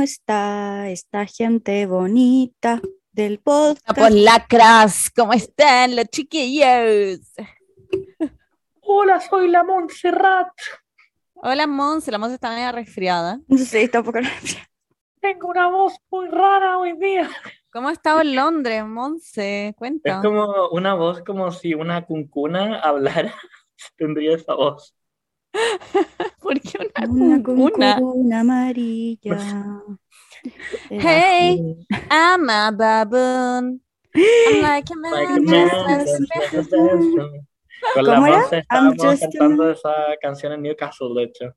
¿cómo está esta gente bonita del podcast? Pues lacras, ¿cómo están los chiquillos? Hola, soy la Montserrat. Hola, Monse, la Monse está medio resfriada. Sí, está un poco resfriada. Tengo una voz muy rara hoy día. ¿Cómo ha estado en Londres, Monse? Cuenta. Es como una voz como si una cuncuna hablara, tendría esa voz. ¿Por qué una Una cuncuna? amarilla. Hey, I'm a baboon. I'm like a man. Like a just a a. Con la estábamos a cantando man. esa canción en Newcastle, de hecho.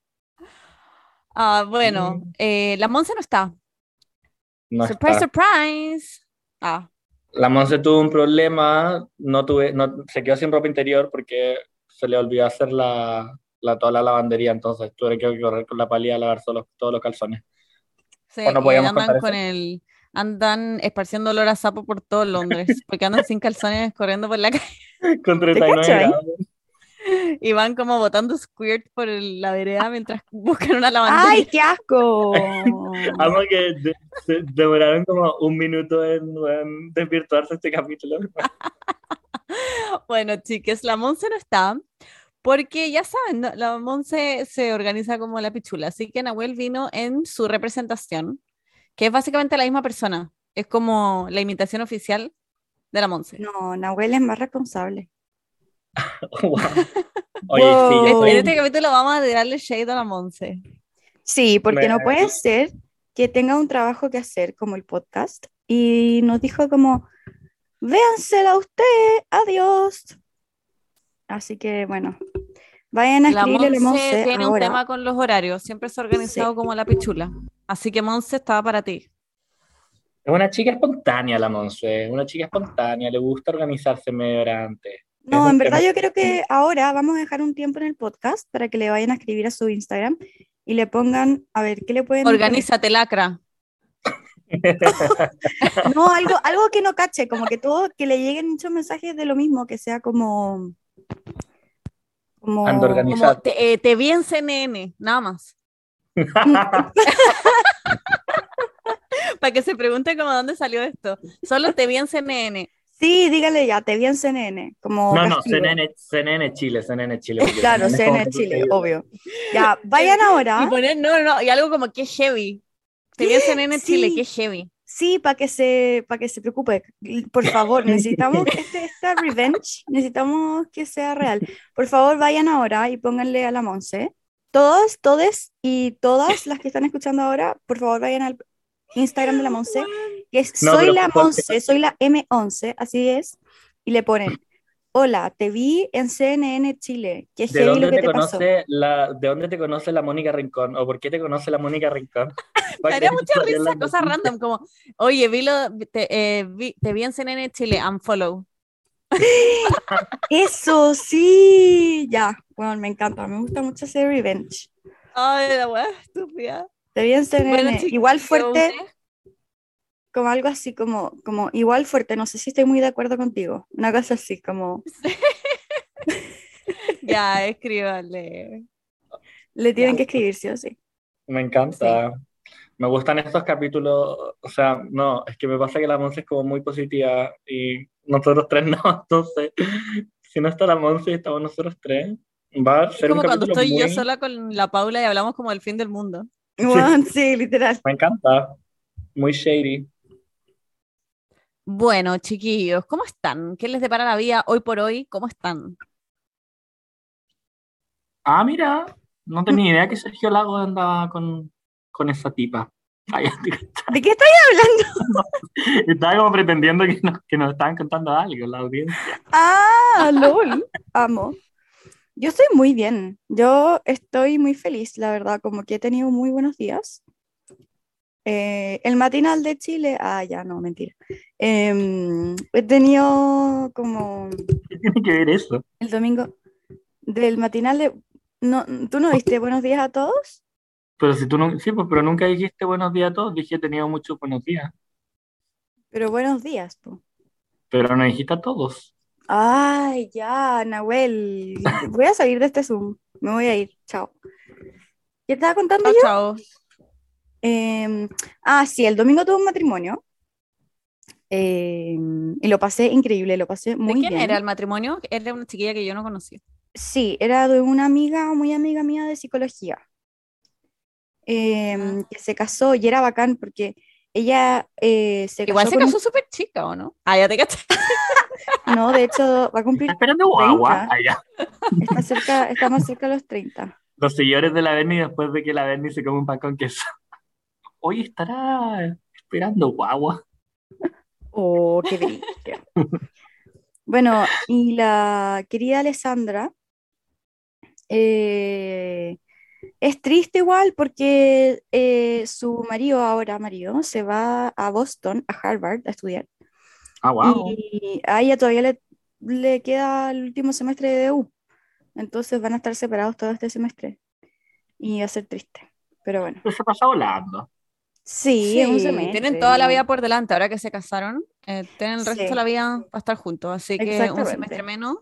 Ah, bueno, Mm. eh, la Monse no está. No surprise, está. surprise. Ah, La Monse tuvo un problema, no tuve, no, se quedó sin ropa interior porque se le olvidó hacer la, la, toda la lavandería, entonces tuve que correr con la palilla a lavar solo- todos los calzones. sí, ¿O no y podíamos andan contar con eso? el, andan esparciendo olor a sapo por todo Londres, porque andan sin calzones corriendo por la calle Con 39 cachai? grados. y van como botando squirt por el- la vereda mientras buscan una lavandería. ¡Ay, qué asco! Amo que de- se demoraron como un minuto en, en desvirtuarse este capítulo. Bueno, chicas, la Monse no está porque ya saben, ¿no? la Monse se organiza como la pichula, así que Nahuel vino en su representación, que es básicamente la misma persona, es como la imitación oficial de la Monse. No, Nahuel es más responsable. Wow. Oye, Wow. sí, yo En este capítulo vamos a darle shade a la Monse. Sí, porque no puede ser que tenga un trabajo que hacer como el podcast y nos dijo como, véansela usted, adiós. Así que bueno, vayan a La escribirle a la Monse Monse tiene un tema con los horarios, siempre se ha organizado Sí. como la pichula. Así que Monse estaba para ti. Es una chica espontánea la Monse, una chica espontánea, le gusta organizarse media hora antes. No, en verdad tema- yo creo que ahora vamos a dejar un tiempo en el podcast para que le vayan a escribir a su Instagram y le pongan, a ver, ¿qué le pueden? Organízate, lacra. No, algo, algo que no cache, como que todo, que le lleguen muchos mensajes de lo mismo, que sea como... como Ando organi- Como te, eh, te vi en CNN, nada más. Para que se pregunte como dónde salió esto. Solo te vi en CNN. Sí, dígale ya, te vi en CNN, como No, no. CNN, CNN Chile, CNN Chile. Claro, es CNN como- Chile, obvio. Ya, vayan ahora. Y poner, no, no, y algo como que heavy. Te vi en CNN Sí. Chile, que heavy. Sí, para que se, para que se preocupe. Por favor, necesitamos este, esta revenge, necesitamos que sea real. Por favor, vayan ahora y pónganle a la Monse. Todos, todes y todas las que están escuchando ahora, por favor, vayan al Instagram de la Monse, que es No, soy la. Monse, soy la M11, así es, y le ponen, hola, te vi en CNN Chile, qué ¿De heavy dónde lo que te te pasó. conoce la, ¿De dónde te conoce la Mónica Rincón? ¿O por qué te conoce la Mónica Rincón? Daría mucha risa, cosas random, como, oye, vi lo, te, eh, vi, te vi en CNN Chile, unfollow. Eso, sí, ya, bueno, me encanta, me gusta mucho ese revenge. Ay, la weá, estúpida. Te vi en CNN, Bueno, igual ¿qué fuerte, como algo así, como, como igual fuerte, no sé si estoy muy de acuerdo contigo, una cosa así, como Ya, escríbale. le tienen Ya. que escribir sí o sí. Me encanta. Me gustan estos capítulos. O sea, no, es que me pasa que la Monse es como muy positiva y nosotros tres no. Entonces, si no está la Monse y estamos nosotros tres, va a Es ser un como cuando estoy yo sola con la Paula y hablamos como del fin del mundo. Bueno, sí, literal. Me encanta. Muy shady. Bueno, chiquillos, ¿cómo están? ¿Qué les depara la vida hoy por hoy? ¿Cómo están? Ah, mira, no tenía idea que Sergio Lago andaba con, con esa tipa. Ay, ¿De qué estoy hablando? estaba como pretendiendo que nos, que nos estaban contando algo la audiencia. Ah, lol, amo. Yo estoy muy bien, yo estoy muy feliz, la verdad, como que he tenido muy buenos días. Eh, el matinal de Chile, ah, ya, no, mentira. Em, he tenido como ¿Qué tiene que ver eso? el domingo del matinal de... No, ¿Tú no viste Buenos días a todos? Pero si tú no, sí, pues, pero nunca dijiste buenos días a todos, dije he tenido muchos buenos días, Pero buenos días, po. pero no dijiste a todos. Ay, ya, Nahuel. Voy a salir de este Zoom. Me voy a ir. Chao. ¿Qué te estaba contando Chao, yo? chao. Em, ah, sí, el domingo tuve un matrimonio. em, y lo pasé increíble, lo pasé ¿De muy quién bien. era el matrimonio? Era una chiquilla que yo no conocía. Sí, era de una amiga, muy amiga mía de psicología, em, Ah. que se casó y era bacán porque ella eh, se Igual casó se con un- casó súper chica, ¿o no? Ah, ya te caché. No, de hecho, va a cumplir ¿Está esperando guagua? 30. Allá. Está cerca, está más cerca de los 30. Los seguidores de la Berni después de que la Berni se come un pan con queso. Hoy estará esperando guagua. Oh, qué brillo. Bueno, y la querida Alessandra eh, es triste igual porque eh, su marido, ahora marido, se va a Boston, a Harvard, a estudiar. Ah, wow. Y a ella todavía le, le queda el último semestre de DU. Entonces van a estar separados todo este semestre. Y va a ser triste. Pero bueno. Pero se pasa volando. Sí, es un Sí, semestre. tienen toda la vida por delante. Ahora que se casaron, eh, tienen el resto Sí. de la vida para estar juntos. Así que un semestre menos,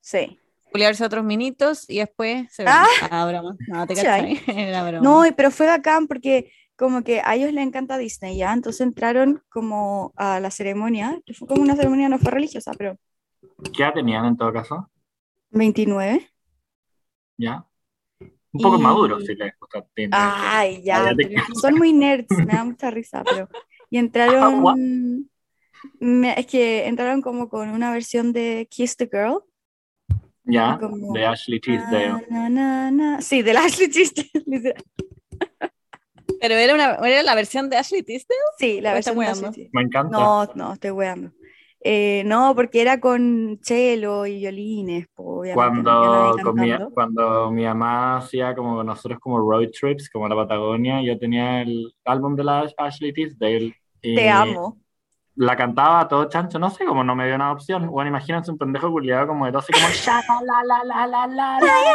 Sí. Culiarse otros minitos y después se ven. Ah. Ah, broma. No, te Cachai. cachai. Era broma. No, y- pero fue bacán porque como que a ellos les encanta Disney, ¿ya? Entonces entraron como a la ceremonia, que fue como una ceremonia, no fue religiosa, pero ¿Qué edad tenían en todo caso? 29. ¿Ya? Un poco Y- maduro, si les gusta Disney. Ay, ya. Ah, te Son muy nerds, me da mucha risa, pero... Y entraron... me- es que entraron como con una versión de Kiss the Girl. ¿Ya? como- De Ashley Tisdale. Na, na, na, na. Sí, de la Ashley Tisdale. Pero era, una, era la versión de Ashley Tisdale. Sí, la ¿O está versión de? Ashley Tisdale. Me encanta. No, no, estoy weando. Eh, no, porque era con cello y violines, pues, Cuando, con mi, cuando mi mamá hacía como nosotros como road trips, como la Patagonia, yo tenía el álbum de la Ashley Tisdale. y Te amo. La cantaba a todo chancho, no sé, como no me dio una opción. Bueno, imagínense un pendejo culiado como de 12, como "Shaka, la la la la la la".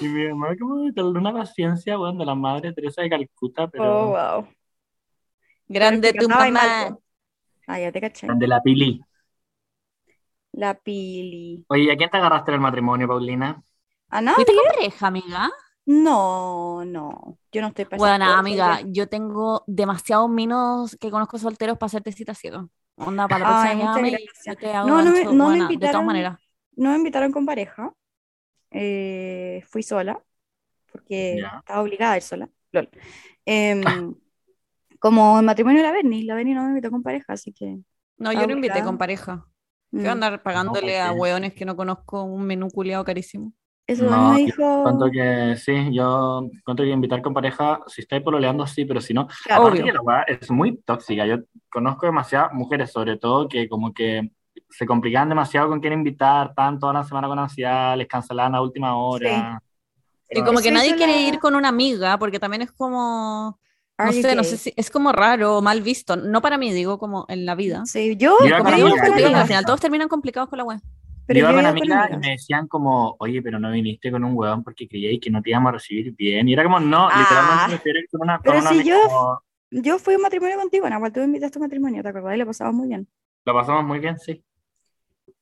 Y mi mamá como de una paciencia, bueno, de la madre Teresa de Calcuta, pero Oh, wow. Grande tu mamá. Ah, ya te caché. de la Pili. La Pili. Oye, ¿y ¿a quién te agarraste en el matrimonio, Paulina? ¿A nadie? ¿Fuiste con pareja, amiga? No, no. Yo no estoy para esas Bueno, amiga, yo tengo demasiados minos que conozco solteros para hacerte cita ciego. Onda, para la Ay, próxima yo te hago No, no me- no me buena, de invitaron. todas maneras. No me invitaron con pareja. Eh, fui sola, porque estaba obligada a ir sola. Lol. Em, como el matrimonio de la Berni, la Berni no me invitó con pareja, así que... No, yo no invité con pareja. ¿Qué mm. voy a andar pagándole a porque- hueones que no conozco un menú culiado carísimo? Eso No, me dijo... Que sí, yo cuento que invitar con pareja, si estáis pololeando, sí, pero si no, Claro. aparte Obvio. que la weá es muy tóxica. Yo conozco demasiadas mujeres, sobre todo, que como que se complicaban demasiado con quién invitar, tanto toda la semana con ansiedad, les cancelaban a última hora. Y Pero- como que Eso nadie quiere la- ir con una amiga, porque también es como, no sé, no sé si es como raro o mal visto. No para mí, digo como en la vida. Sí, yo, Yo Como digo, al final todos terminan complicados con la web. Pero yo iba con amigas y me decían como, oye, pero no viniste con un weón porque creíais que no te íbamos a recibir bien. Y era como, no, Ah. literalmente me con una, Pero si yo- como, Yo fui a un matrimonio contigo, Nahual, tú me invitaste a un matrimonio, ¿te acordás? Y lo pasamos muy bien. lo pasamos muy bien, sí.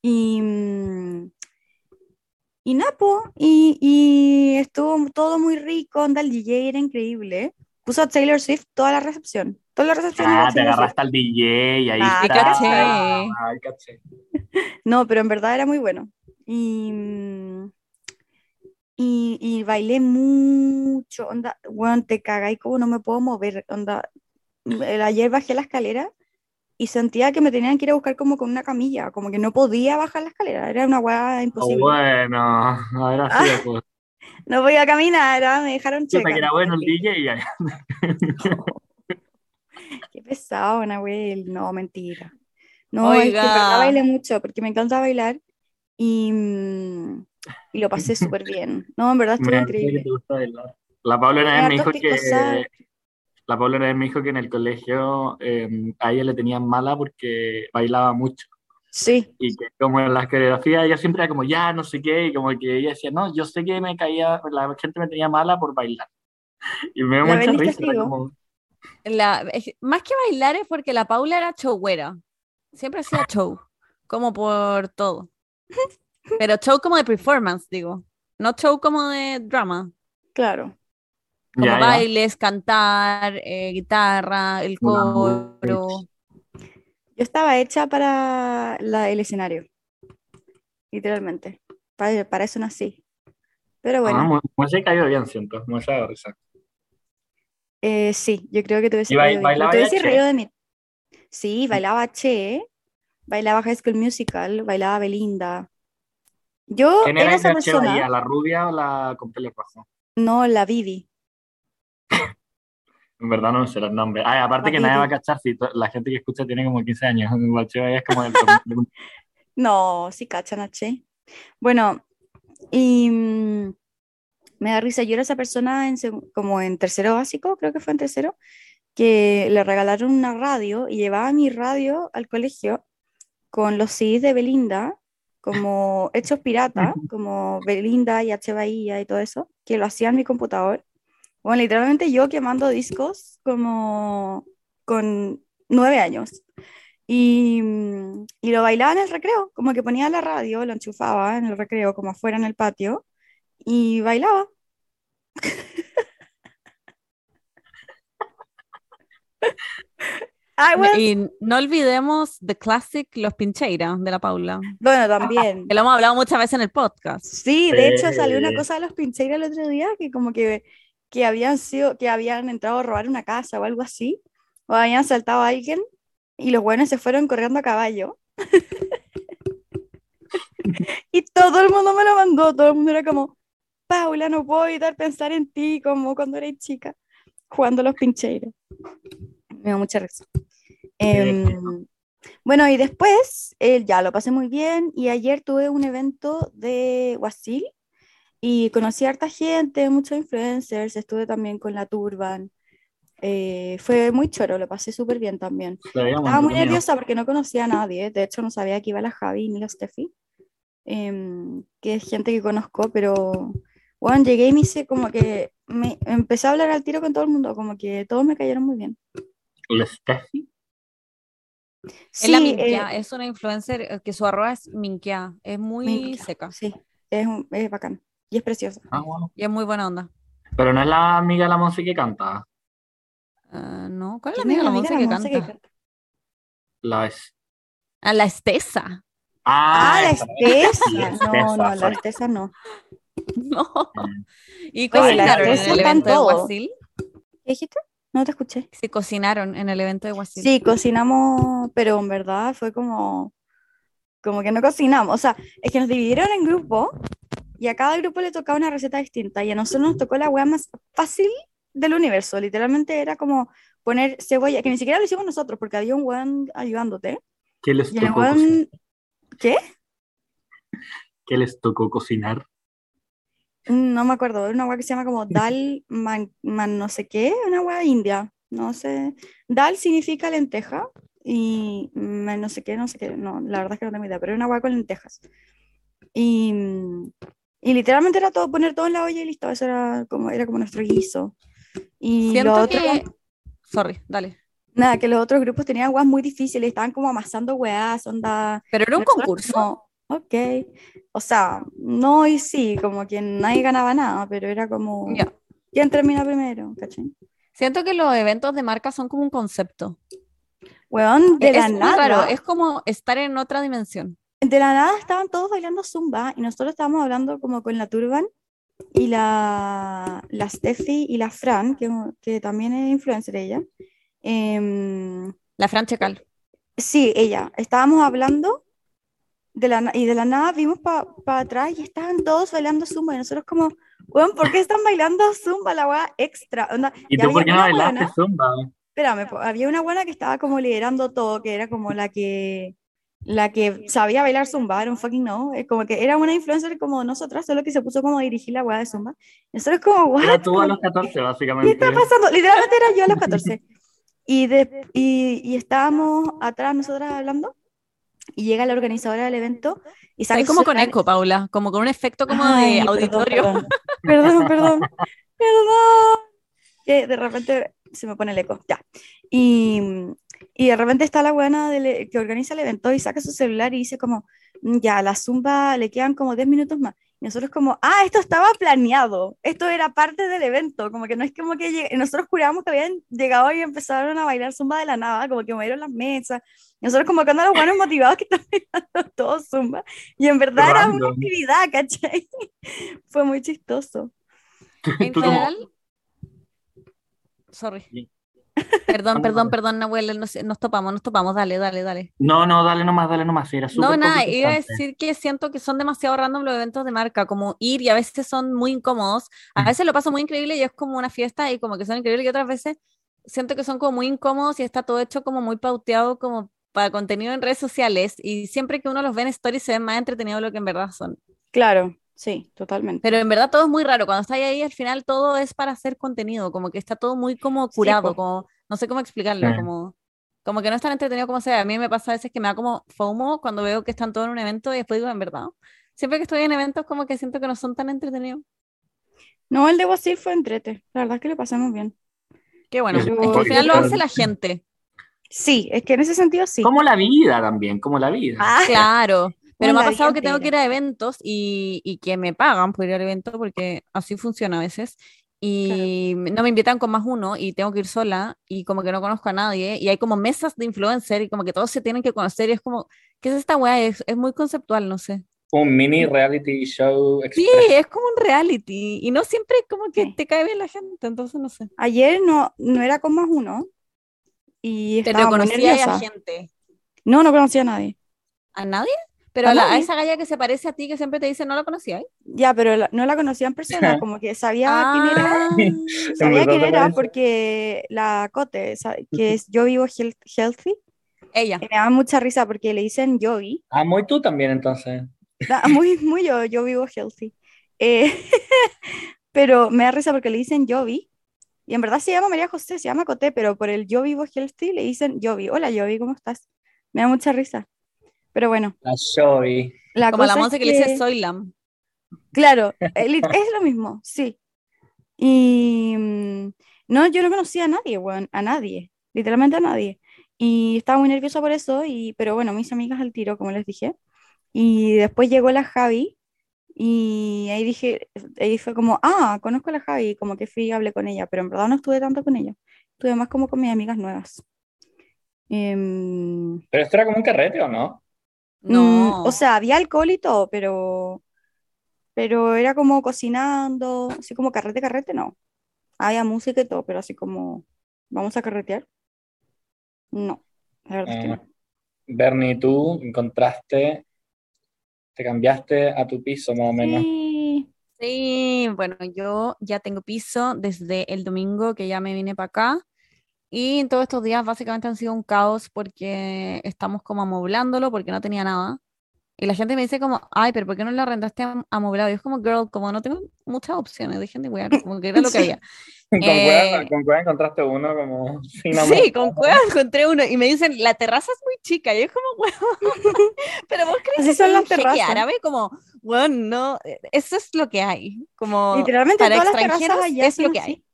Y, mm, y Napo, y, y estuvo todo muy rico, onda, el DJ era increíble. Puso a Taylor Swift toda la recepción. Toda la recepción era Ah, te agarraste al DJ y ahí Ah, está. caché. Ay, caché. No, pero en verdad era muy bueno. Y, y, y bailé mucho, onda, bueno, te cagáis como no me puedo mover, onda. El, ayer bajé la escalera y sentía que me tenían que ir a buscar como con una camilla, como que no podía bajar la escalera, era una weá Oh, imposible. bueno, ahora sí, Ah, pues. No podía caminar, ah, me dejaron Chuta, checa. que era bueno el DJ y ya. Qué pesado, Nahuel. No, mentira. No, es que Oiga. verdad bailé mucho porque me encanta bailar y, y lo pasé súper bien. No, en verdad estuvo que increíble. La Paula una vez me dijo que la Paula una vez me dijo que en el colegio eh, a ella le tenían mala porque bailaba mucho Sí, y que como en las coreografías ella siempre era como ya no sé qué y como que ella decía no yo sé que me caía la gente me tenía mala por bailar y me dio mucha risa como La, es- más que bailar es porque la Paula era showera. Siempre hacía show, como por todo. Pero show como de performance, digo. No show como de drama. claro. Como Ya, ya. bailes, cantar, eh, guitarra, el coro. Yo estaba hecha para la- el escenario, literalmente. Para, para eso nací. Pero bueno, Ah, Muese cayó bien, siento. De risa. Eh, sí, yo creo que te hubiese ¿Y ba- reído de bailaba reído de mí. Sí, bailaba Che, bailaba High School Musical, bailaba Belinda. Yo ¿Quién era esa persona, Bahía, la rubia o la con pelo rojo? no la Vivi. En verdad no sé los nombres. Ay, aparte La que nadie va a cachar si la gente que escucha tiene como 15 años. La Che Bahía es como 2000. No, sí cachan a Che. Bueno, y mm, me da risa, yo era esa persona en como en tercero básico, creo que fue en tercero, que le regalaron una radio y llevaba mi radio al colegio con los CDs de Belinda, como hechos pirata, como Belinda y H. Bahía y todo eso, que lo hacía en mi computador. Bueno, literalmente yo quemando discos como con nueve años. Y, y lo bailaba en el recreo, como que ponía la radio, lo enchufaba en el recreo, como afuera en el patio, y bailaba. Was- Y no olvidemos The Classic Los Pincheiras de la Paula, Bueno, también. que lo hemos hablado muchas veces en el podcast. Sí, de hecho salió una cosa de los Pincheiras el otro día, que como que, que habían sido, que habían entrado a robar una casa o algo así, o habían asaltado a alguien, y los buenos se fueron corriendo a caballo. y todo el mundo me lo mandó, todo el mundo era como, Paula, no puedo evitar pensar en ti, como cuando eres chica, jugando los Pincheiras. Me dio mucha risa. Em, bueno, y después eh, ya lo pasé muy bien y ayer tuve un evento de Guasil y conocí a harta gente, muchos influencers, estuve también con la Turban. eh, fue muy choro, lo pasé súper bien también. Estaba muy nerviosa porque no conocía a nadie, de hecho no sabía que iba la Javi ni la Steffi, em, que es gente que conozco, pero bueno, llegué y me hice como que me empecé a hablar al tiro con todo el mundo, como que todos me cayeron muy bien. ¿La Steffi? es la Sí, Minkia, eh, es una influencer eh, que su arroba es Minkia, es muy Minkia, seca Sí, es, un- es bacán y es preciosa. Ah, bueno. y es muy buena onda. Pero no es la amiga de la Monse que canta. Ah, no, ¿cuál es la ¿Quién amiga de la Monse que la Monse que canta? La es. Ah, la Estesa. Ah, la esa. Estesa. La No, Estesa, no, la. Estesa no. No. ¿Y Oye, la cocinaron en el evento de. Guasil? ¿Qué dijiste? No te escuché. Sí, cocinaron en el evento de Guasil. Sí, cocinamos, pero en verdad fue como, como que no cocinamos. O sea, es que nos dividieron en grupos y a cada grupo le tocaba una receta distinta y a nosotros nos tocó la hueá más fácil del universo. Literalmente era como poner cebolla, que ni siquiera lo hicimos nosotros porque había un weón ayudándote. ¿Qué les Y el tocó weón, ¿qué? ¿Qué les tocó cocinar? No me acuerdo, era una hueá que se llama como dal man, man no sé qué, una hueá india, no sé. Dal significa lenteja y man no sé qué, no sé qué, no, la verdad es que no tengo idea, pero era una hueá con lentejas. Y, y literalmente era todo, poner todo en la olla y listo, eso era como, era como nuestro guiso. Y Siento los otros, que... Sorry, dale. nada, que los otros grupos tenían hueás muy difíciles, estaban como amasando hueás, onda... Pero era un nosotros concurso. como, ok, o sea, no y sí, como que nadie ganaba nada, pero era como... Ya. ¿Quién termina primero? ¿Cachai? Siento que los eventos de marca son como un concepto. Weón, de es la muy nada. raro, es como estar en otra dimensión. De la nada estaban todos bailando zumba y nosotros estábamos hablando como con la Turban y la, la Steffi y la Fran, que, que también es influencer ella. Em, La Fran Checal. sí, ella. Estábamos hablando de la, y de la nada vimos para atrás y estaban todos bailando zumba y nosotros como, weón, ¿por qué están bailando zumba la weá extra? Onda, ¿Y tú por qué no bailaste weona- zumba? Espérame, había una buena que estaba como liderando todo, que era como la que la que sabía bailar zumba, era un fucking no, es como que era una influencer como nosotras, solo que se puso como a dirigir la weá de zumba. Nosotros como, what? Era tú a los 14, ¿Qué básicamente. está pasando? Literalmente era yo a los 14. Y, de, y, y estábamos atrás nosotras hablando y llega la organizadora del evento y saca su como con eco, Paula, como con un efecto como Ay, de auditorio. Perdón, perdón, perdón. perdón. Que de repente se me pone el eco. Ya. Y, y de repente está la buena que organiza el evento y saca su celular y dice como, "Mm, ya, a la zumba le quedan como 10 minutos más. Y nosotros como, ah, esto estaba planeado, esto era parte del evento, como que no es como que llegue- nosotros jurábamos que habían llegado y empezaron a bailar zumba de la nada, como que movieron las mesas, y nosotros como cuando los buenos motivados que están bailando todo zumba, y en verdad era una actividad, ¿cachai? Fue muy chistoso. En general. Sorry. Perdón, No, perdón, no. perdón, Nahuel, nos, nos topamos, nos topamos, dale, dale, dale. No, no, dale nomás, dale nomás. Era No, nada, iba a decir que siento que son demasiado random los eventos de marca, como ir y a veces son muy incómodos, a veces lo paso muy increíble y es como una fiesta y como que son increíbles y otras veces siento que son como muy incómodos y está todo hecho como muy pauteado como para contenido en redes sociales y siempre que uno los ve en stories se ven más entretenidos de lo que en verdad son. Claro, sí, totalmente. Pero en verdad todo es muy raro, cuando está ahí al final todo es para hacer contenido, como que está todo muy como curado, po. como no sé cómo explicarlo, Sí. como como que no es tan entretenido como sea. A mí me pasa a veces que me da como FOMO cuando veo que están todos en un evento y después digo, en verdad, siempre que estoy en eventos como que siento que no son tan entretenidos. No, el de Guasil fue entrete, la verdad es que lo pasamos bien. Qué bueno, Pero- es que al final lo hace la gente. Sí, es que en ese sentido sí. Como la vida también, como la vida. Ah, Claro, pero me ha pasado que tengo que ir a eventos y, y que me pagan por ir al evento porque así funciona a veces. Y no me invitan con más uno y tengo que ir sola y como que no conozco a nadie y hay como mesas de influencer y como que todos se tienen que conocer y es como, ¿qué es esta weá? Es, es muy conceptual, no sé. Un mini reality show Sí, express. es como un reality y no siempre como que Sí. te cae bien la gente, entonces no sé. Ayer no, no era con más uno y Pero estaba muy conocía a nerviosa. gente. No, no conocía a nadie. ¿A nadie? Pero A la- a esa galla que se parece a ti que siempre te dice no la conocía. ¿eh? Ya, pero la- no la conocía en persona, como que sabía quién era. Ah, Sabía quién era porque la Cote, que es Yo Vivo Heal- Healthy, ella. me da mucha risa porque le dicen Yogi. Ah, muy tú también entonces. Da- Muy, muy yo, yo vivo healthy. Eh, pero me da risa porque le dicen Yovi. Y en verdad se llama María José, se llama Coté, pero por el yo vivo healthy le dicen Yovi. Hola Yovi, ¿cómo estás? Me da mucha risa. Pero bueno, La Joey. la Como la es Monse que, le dice soy Lam. Claro, el- es lo mismo, sí. Y mm, no, yo no conocía a nadie, weón, a nadie, literalmente a nadie. Y estaba muy nerviosa por eso, y, pero bueno, mis amigas al tiro, como les dije. Y después llegó la Javi, y ahí dije, ahí fue como, ah, conozco a la Javi, como que fui y hablé con ella, pero en verdad no estuve tanto con ella. Estuve más como con mis amigas nuevas. Em, Pero esto era como un carrete, ¿o no? Mm, No. o sea, había alcohol y todo, pero, pero era como cocinando, así como carrete, carrete, no. Había música y todo, pero así como, ¿vamos a carretear? No, la verdad es que no. Bernie, tú encontraste, te cambiaste a tu piso más o menos. Sí, Sí, bueno, yo ya tengo piso desde el domingo que ya me vine para acá. Y en todos estos días básicamente han sido un caos porque estamos como amoblándolo porque no tenía nada. Y la gente me dice como, ay, pero ¿por qué no lo arrendaste am- amoblado? Y es como, girl, como no tengo muchas opciones, dejen de wear, como que era lo que Sí. había. Con cueva, Eh, con cueva encontraste uno como sin amor. Sí, con cueva encontré uno y me dicen, la terraza es muy chica. Y es como, weón, pero vos crees Así que son las terrazas. árabe, como, weón, no, eh, eso es lo que hay. Como, literalmente para todas las terrazas extranjeros allá es lo que así. hay.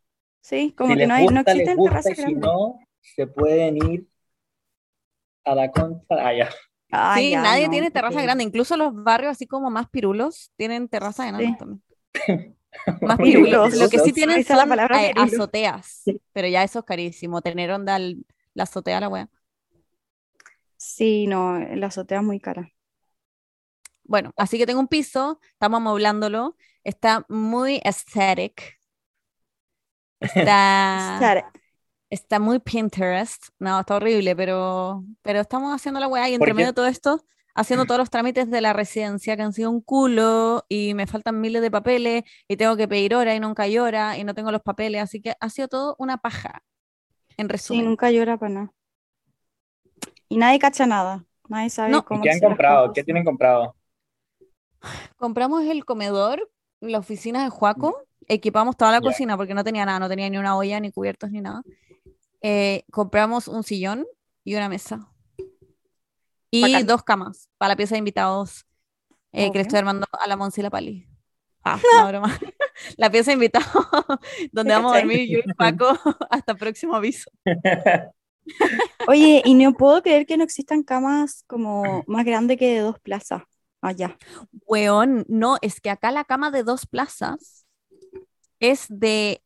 Sí, como Si que no hay, no gusta, les existen gusta, terrazas y si grandes. no, se pueden ir a la concha. Ah, ya. Ay, Sí, ya, nadie no, tiene terraza porque- grande, incluso los barrios así como más pirulos tienen terraza enorme Sí. también. Más pirulos. Lo que sí tienen está la son palabra eh, azoteas, pero ya eso es carísimo, tener onda el- la azotea la wea. Sí, no, la azotea es muy cara. Bueno, así que tengo un piso, estamos amoblándolo, está muy aesthetic. Está, Sara, está muy Pinterest. No, está horrible, pero, pero estamos haciendo la weá y entre medio de todo esto, haciendo todos los trámites de la residencia que han sido un culo y me faltan miles de papeles y tengo que pedir hora y nunca hora y no tengo los papeles, así que ha sido todo una paja. En Sí, resumen. nunca llora para nada. Y nadie cacha nada. Nadie sabe No. ¿Y cómo qué han comprado? ¿Qué tienen comprado? Compramos el comedor, la oficina de Juaco, equipamos toda la cocina porque no tenía nada, no tenía ni una olla, ni cubiertos, ni nada. Eh, compramos un sillón y una mesa. Y Bacán. dos camas para la pieza de invitados eh, que le estoy armando a la Monsi y la Pali. Ah, no, broma. La pieza de invitados donde vamos a dormir yo y Paco hasta próximo aviso. Oye, y no puedo creer que no existan camas como más grandes que de dos plazas. Allá. Weón, no, es que acá la cama de dos plazas es de.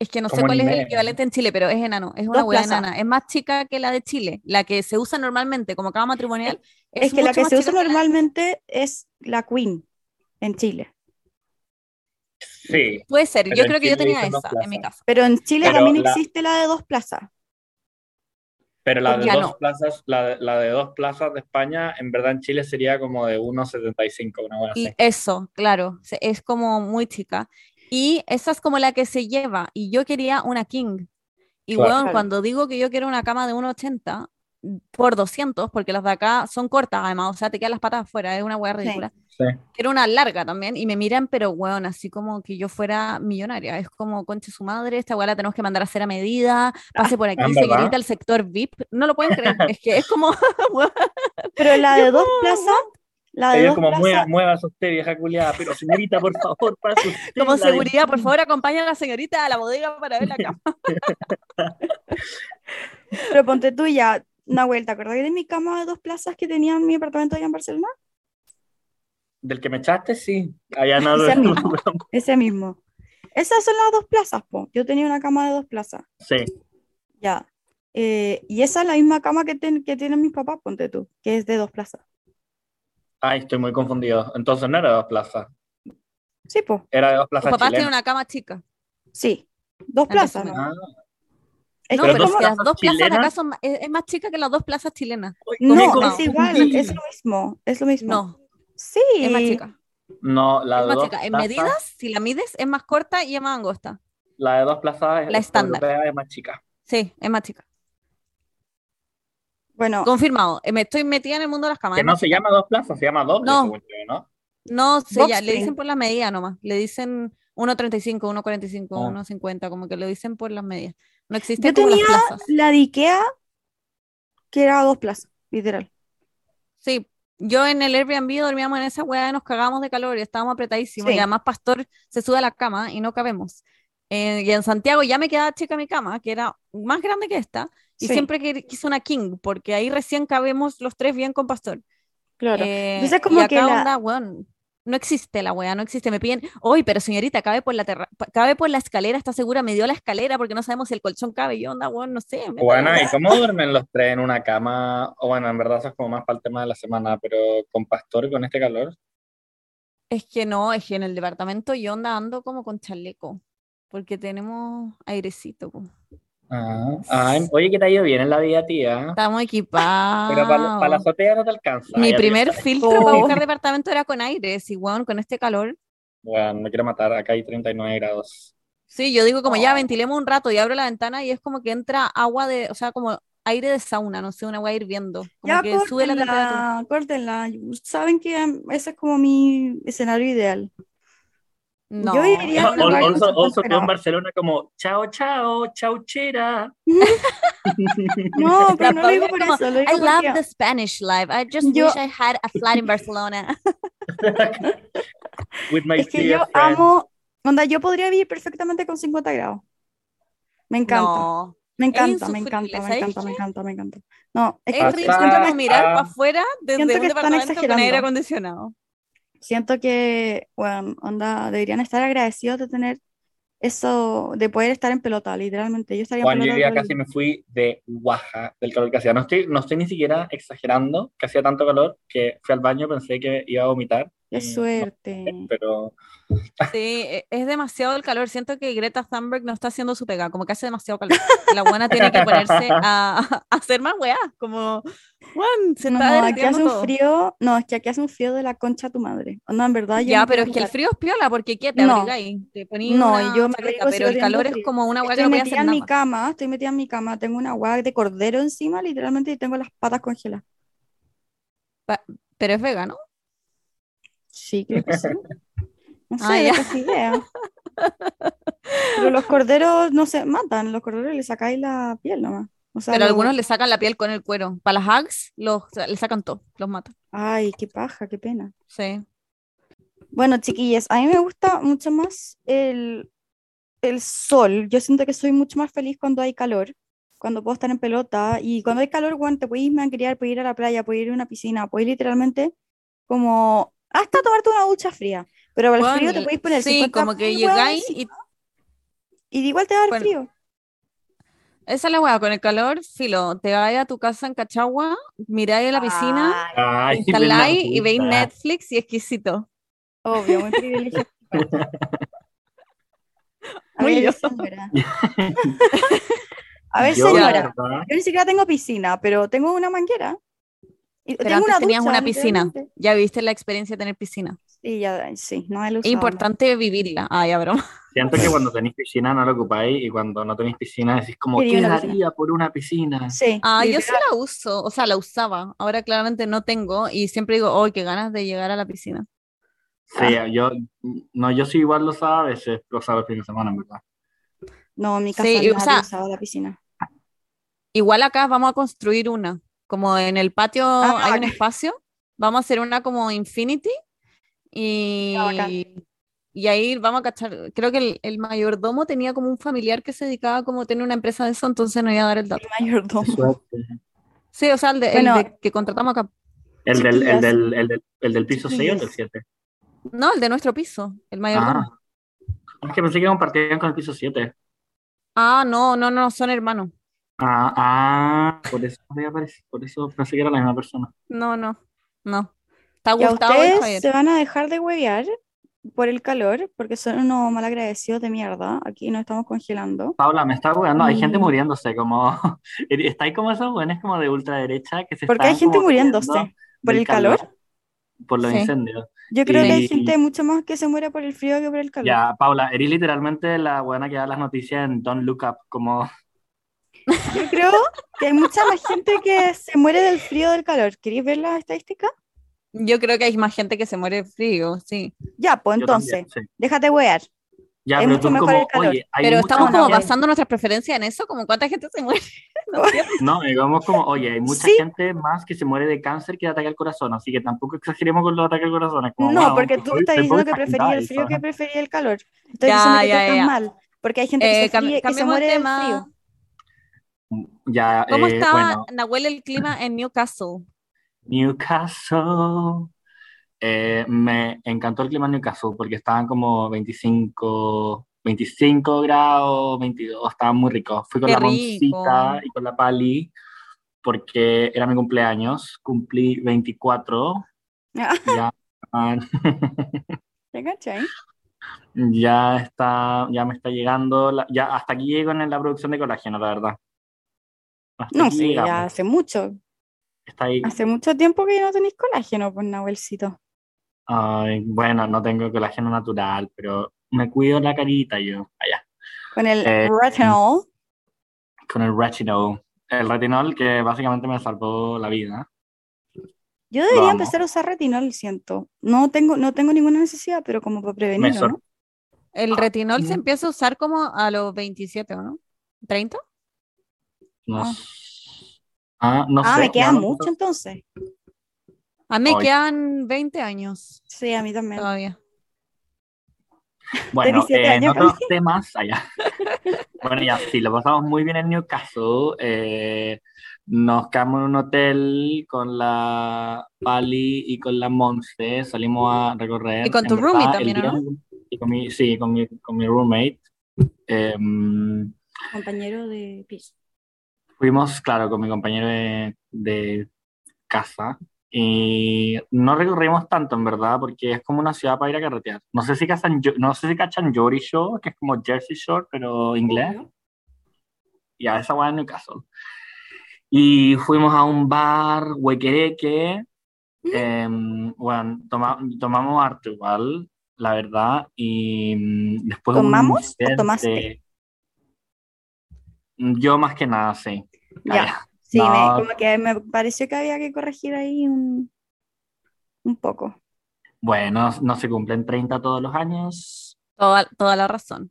Es que no sé cuál es el equivalente en Chile, pero es enano. Es una hueá plazas. enana. Es más chica que la de Chile. La que se usa normalmente como cama matrimonial. Es, que la que se usa que la- normalmente es la Queen en Chile. Sí, Puede ser. Yo creo que yo tenía esa en mi casa. Pero en Chile Pero también la- existe la de dos plazas. pero la de Ya dos no. plazas, la, de- la de dos plazas de España, en verdad en Chile sería como de 1,75, una buena Y así. eso, claro, es como muy chica. Y esa es como la que se lleva. Y yo quería una king. Y Claro. Claro. cuando digo que yo quiero una cama de 1,80 por 200, porque las de acá son cortas además, o sea, te quedan las patas afuera, es una weá Sí. ridícula. Sí. Quiero una larga también y me miran, pero weón, así como que yo fuera millonaria. Es como, conche su madre, esta weá la tenemos que mandar a hacer a medida, pase por aquí, ¿en verdad? señorita, el sector VIP. No lo pueden creer, es que es como, weón, Pero la de dos plazas, la de como, mueva, mueva usted, vieja culiada, pero señorita, por favor, pase usted. como seguridad, por favor, acompaña a la señorita a la bodega para ver la cama. pero ponte tú ya, Nahuel, ¿te acordás de mi cama de dos plazas que tenía en mi apartamento allá en Barcelona? Del que me echaste, sí. Allá no. Ese mismo. Ese mismo. Esas son las dos plazas, po. Yo tenía una cama de dos plazas, Sí. ya. Eh, y esa es la misma cama que, ten- que tienen mis papás, ponte tú, que es de dos plazas. Ay, estoy muy confundido. Entonces no era de dos plazas. Sí, po. Era de dos plazas papás tienen una cama chica. Sí. Dos plazas, no. ¿no? Ah, Es No, pero es como- que las dos plazas de acá son, es, es más chica que las dos plazas chilenas. No, es igual, es lo mismo, es lo mismo. No, Sí. es más chica. No, la Es de más dos chica. En plazas, medidas, si la mides, es más corta y es más angosta. la de dos plazas La es estándar. europea, es más chica. Sí, es más chica. Bueno, Confirmado. Eh, Me estoy metida en el mundo de las camas. Que no se llama dos plazas, se llama doble, No. según yo, ¿no? No, se ya, le dicen por las medidas nomás. Le dicen 1.35, 1.45, Ah. 1.50, como que lo dicen por las medidas. No existen yo como tenía las plazas. la de Ikea que era dos plazas, literal. Sí, yo en el Airbnb dormíamos en esa weá y nos cagábamos de calor y estábamos apretadísimos. Sí. Y además Pastor se sube a la cama y no cabemos. Eh, y en Santiago ya me quedaba chica mi cama, que era más grande que esta, y Sí, siempre que- quise una king, porque ahí recién cabemos los tres bien con Pastor. claro. Eh, Entonces, y como acá que la- onda, weón, no existe la weá, no existe. Me piden, oye, pero señorita, cabe por la terra- cabe por la escalera, ¿está segura? Me dio la escalera porque no sabemos si el colchón cabe. Y yo, onda, weón, no sé. Bueno, ¿y cómo duermen los tres en una cama? O bueno, en verdad eso es como más para el tema de la semana, pero con pastor y con este calor. Es que no, es que en el departamento yo onda ando como con chaleco, porque tenemos airecito. po. Ah, ay, oye, que te ha ido bien en la vida, tía. Estamos equipados. Pero para, para la azotea no te alcanza. Mi primer filtro para Oh. buscar departamento era con aire, y weón, con este calor. Bueno, me quiero matar, acá hay 39 grados. Sí, yo digo como ya Oh. ventilemos un rato y abro la ventana y es como que entra agua de, o sea, como aire de sauna, no sé, una agua hirviendo. Como Ya que sube la temperatura. córtenla, córtenla. Saben que um, ese es como mi escenario ideal. No. Yo viviría en un lugar con Also, 50 also tú en grados. Barcelona como, chao, chao, chauchera. No, pero no lo digo por como, eso, lo I digo love porque the Spanish life. I just Yo- wish I had a flat in Barcelona. With my es que yo friends. amo, onda, yo podría vivir perfectamente con 50 grados. Me encanta, No. me encanta, me encanta, me ¿sabes encanta, me encanta, me encanta. No, es que Es que, mirar ah, para afuera desde un departamento con aire acondicionado. Siento que, bueno, onda, deberían estar agradecidos de tener eso, de poder estar en pelota, literalmente. Yo estaría en Juan, yo pelota todo el casi me fui de guaja del calor que hacía. No estoy, no estoy ni siquiera exagerando que hacía tanto calor que fui al baño, pensé que iba a vomitar. Qué y no, suerte. pero Sí, e- es demasiado el calor. Siento que Greta Thunberg no está haciendo su pega, como que hace demasiado calor. La buena tiene que ponerse a, a hacer más weá, como, Juan, se No, está aquí hace un frío, no, es que aquí hace un frío de la concha a tu madre. Onda, en verdad, yo Ya, pero es que el frío es piola, porque ¿qué? Te No. abrigáis, te ponís No, una yo me chaqueta, pero el calor es como una weá que no voy a hacer en mi nada. cama, estoy metida en mi cama, tengo una agua de cordero encima, literalmente, y tengo las patas congeladas. Pero es vegano. Sí, creo que sí. No sé, Ah, de idea. Pero los corderos no se matan, los corderos le sacáis la piel nomás. O sea, Pero algunos le sacan la piel con el cuero. Para las hags, los, le sacan todo, los matan. Ay, qué paja, qué pena. Sí. Bueno, chiquillas, a mí me gusta mucho más el, el sol. Yo siento que soy mucho más feliz cuando hay calor, cuando puedo estar en pelota. Y cuando hay calor, bueno, te puedes manquear, puedes ir a la playa, puedes ir a una piscina, puedes literalmente como hasta tomarte una ducha fría. Pero para el Bueno, frío te podéis poner sí, 50 como que llegáis y y igual te va a dar Bueno, frío. esa es la weá, con el calor, filo, te vas a tu casa en Cachagua, miráis a la piscina, Ay, instaláis y veis. Netflix y exquisito. obvio, muy privilegiado. A Muy ver, yo. señora. A ver, Yo, la señora. Yo ni siquiera tengo piscina, pero tengo una manguera. Y Pero tengo antes una tenías una piscina. Ya viste la experiencia de tener piscina. Sí, ya, sí, no he Es usado. importante vivirla. Ah, ya, broma. Siento que cuando tenéis piscina no la ocupáis y cuando no tenéis piscina decís como, ¿qué daría por una piscina? Sí, Ah, yo sí la uso, o sea, la usaba. Ahora claramente no tengo y siempre digo, oh, qué ganas de llegar a la piscina. Sí, yo, no, yo sí igual lo usaba a veces, lo usaba el fin de semana, en verdad. No, en mi casa Sí, o nadie sea- usaba la piscina. Igual acá vamos a construir una, como en el patio Ah, hay un espacio, vamos a hacer una como Infinity y, y ahí vamos a cachar, creo que el, el mayordomo tenía como un familiar que se dedicaba como a tener una empresa de eso, entonces no iba a dar el dato. El mayordomo. Sí, o sea, el, de, el Bueno. de que contratamos acá. El del, el, del, el, del, el del piso 6 o el del Chiquillas. 7. No, el de nuestro piso, el mayordomo. Ah, es que pensé que compartían con el piso 7. Ah, no, no, no, son hermanos. Ah, ah, por eso me apareció, por eso pensé que era la misma persona. No, no, no. Está Y a Gustavo y ustedes Javier. se van a dejar de huevear por el calor, porque son unos malagradecidos de mierda. Aquí nos estamos congelando. Paula, me está jugando, hay gente Mm. muriéndose, como, está ahí como esos buenos como de ultraderecha que se Porque hay gente muriéndose por el calor. por los Sí. incendios. Yo creo que hay gente mucho más que se muere por el frío que por el calor. Ya, Paula, eres literalmente la buena que da las noticias en Don't Look Up, como, Yo creo que hay mucha más gente que se muere del frío del calor. ¿Queréis ver las estadísticas? Yo creo que hay más gente que se muere de frío, sí. Ya, pues yo entonces, también, sí. déjate huear. Ya, Es pero mucho mejor como, el calor. oye, Pero estamos como basando nuestras preferencias en eso, como cuánta gente se muere. No digamos como, oye, hay mucha Sí. gente más que se muere de cáncer que de ataque al corazón, así que tampoco exageremos con los ataques al corazón. es como, No, wow, porque tú estás te diciendo que prefería el frío que prefería el calor. Estoy Ya, diciendo que ya, tú estás ya. mal, porque hay gente que, Eh, se, fríe- que se muere tema. frío. Ya, ¿Cómo eh, estaba, bueno, Nahuel, el clima en Newcastle? Newcastle. Eh, me encantó el clima en Newcastle porque estaban como 25, 25 grados, 22, estaban muy ricos. Fui con Qué la Moncita rico. y con la Pali porque era mi cumpleaños, cumplí 24, Ah, ya, ya está, ya me está llegando, la- ya hasta aquí llego en la producción de colágeno, la verdad. Hasta No, sí, llegamos. ya hace mucho. Está ahí. Hace mucho tiempo que no tenéis colágeno, pues, Nahuelcito. Ay, bueno, no tengo colágeno natural, pero me cuido la carita yo, allá, Con el Eh, retinol. con el retinol. El retinol que básicamente me salvó la vida. Yo debería empezar a usar retinol, siento. No tengo, no tengo ninguna necesidad, pero como para prevenirlo, sor- ¿no? El retinol se empieza a usar como a los 27, ¿o no? ¿30? No, Ah. Ah, no Ah, sé, me queda no- mucho entonces. A mí me quedan 20 años Sí, a mí también. todavía. Bueno, 17 eh, en otros temas, allá. Bueno, ya sí, lo pasamos muy bien en Newcastle. eh, nos quedamos en un hotel con la Pali y con la Monse. Salimos a recorrer. Y con tu verdad, roomie el también, ¿o día- no? y con mi, sí, con mi, con mi roommate. Em, Compañero de piso. Fuimos, claro, con mi compañero de, de casa y no recorrimos tanto, en verdad, porque es como una ciudad para ir a carretear. No sé si cachan, Yo- no sé si cachan Jersey Shore, que es como Jersey Shore, pero inglés. Y a esa hueá en Newcastle. Y fuimos a un bar, huequereque. em, bueno, toma- tomamos harto igual, la verdad. Y mm, después ¿Tomamos o tomaste? Yo más que nada, sí. Ya. Sí, No. me, como que me pareció que había que corregir ahí un, un poco. Bueno, no se cumplen 30 todos los años, Toda, toda la razón.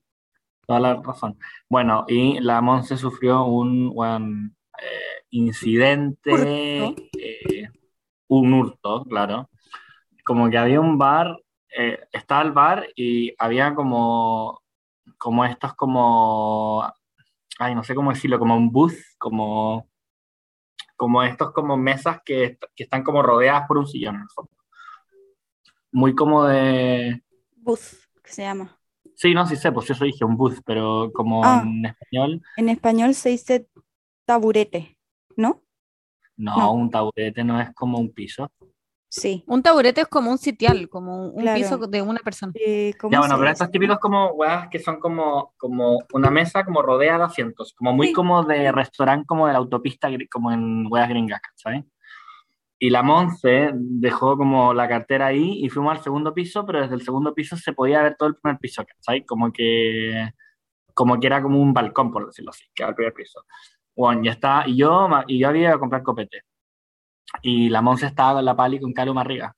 toda la razón. Bueno, y la Monse sufrió un buen eh, incidente, Hurto. eh, un hurto, claro. Como que había un bar, eh, estaba el bar y había como, como estos como, ay, no sé cómo decirlo, como un booth, como, como estos como mesas que, que están como rodeadas por un sillón muy como de... Booth, que se llama. Sí, no, sí sé, pues eso dije, un booth, pero como Ah. en español, En español se dice taburete, ¿no? no, No. un taburete no es como un piso. Sí. Un taburete es como un sitial, como un Claro. piso de una persona. Eh, ¿cómo Ya, bueno, pero estos típicos como weas que son como, como una mesa como rodeada de asientos, como muy Sí. como de restaurante, como de la autopista, como en weas gringas, ¿sabes? Y la Monse dejó como la cartera ahí y fuimos al segundo piso, pero desde el segundo piso se podía ver todo el primer piso, ¿sabes? Como que, como que era como un balcón, por decirlo así, que era el primer piso. Bueno, ya está, y yo, y yo había ido a comprar copete. Y la Monse estaba con la pali con Calum arriba.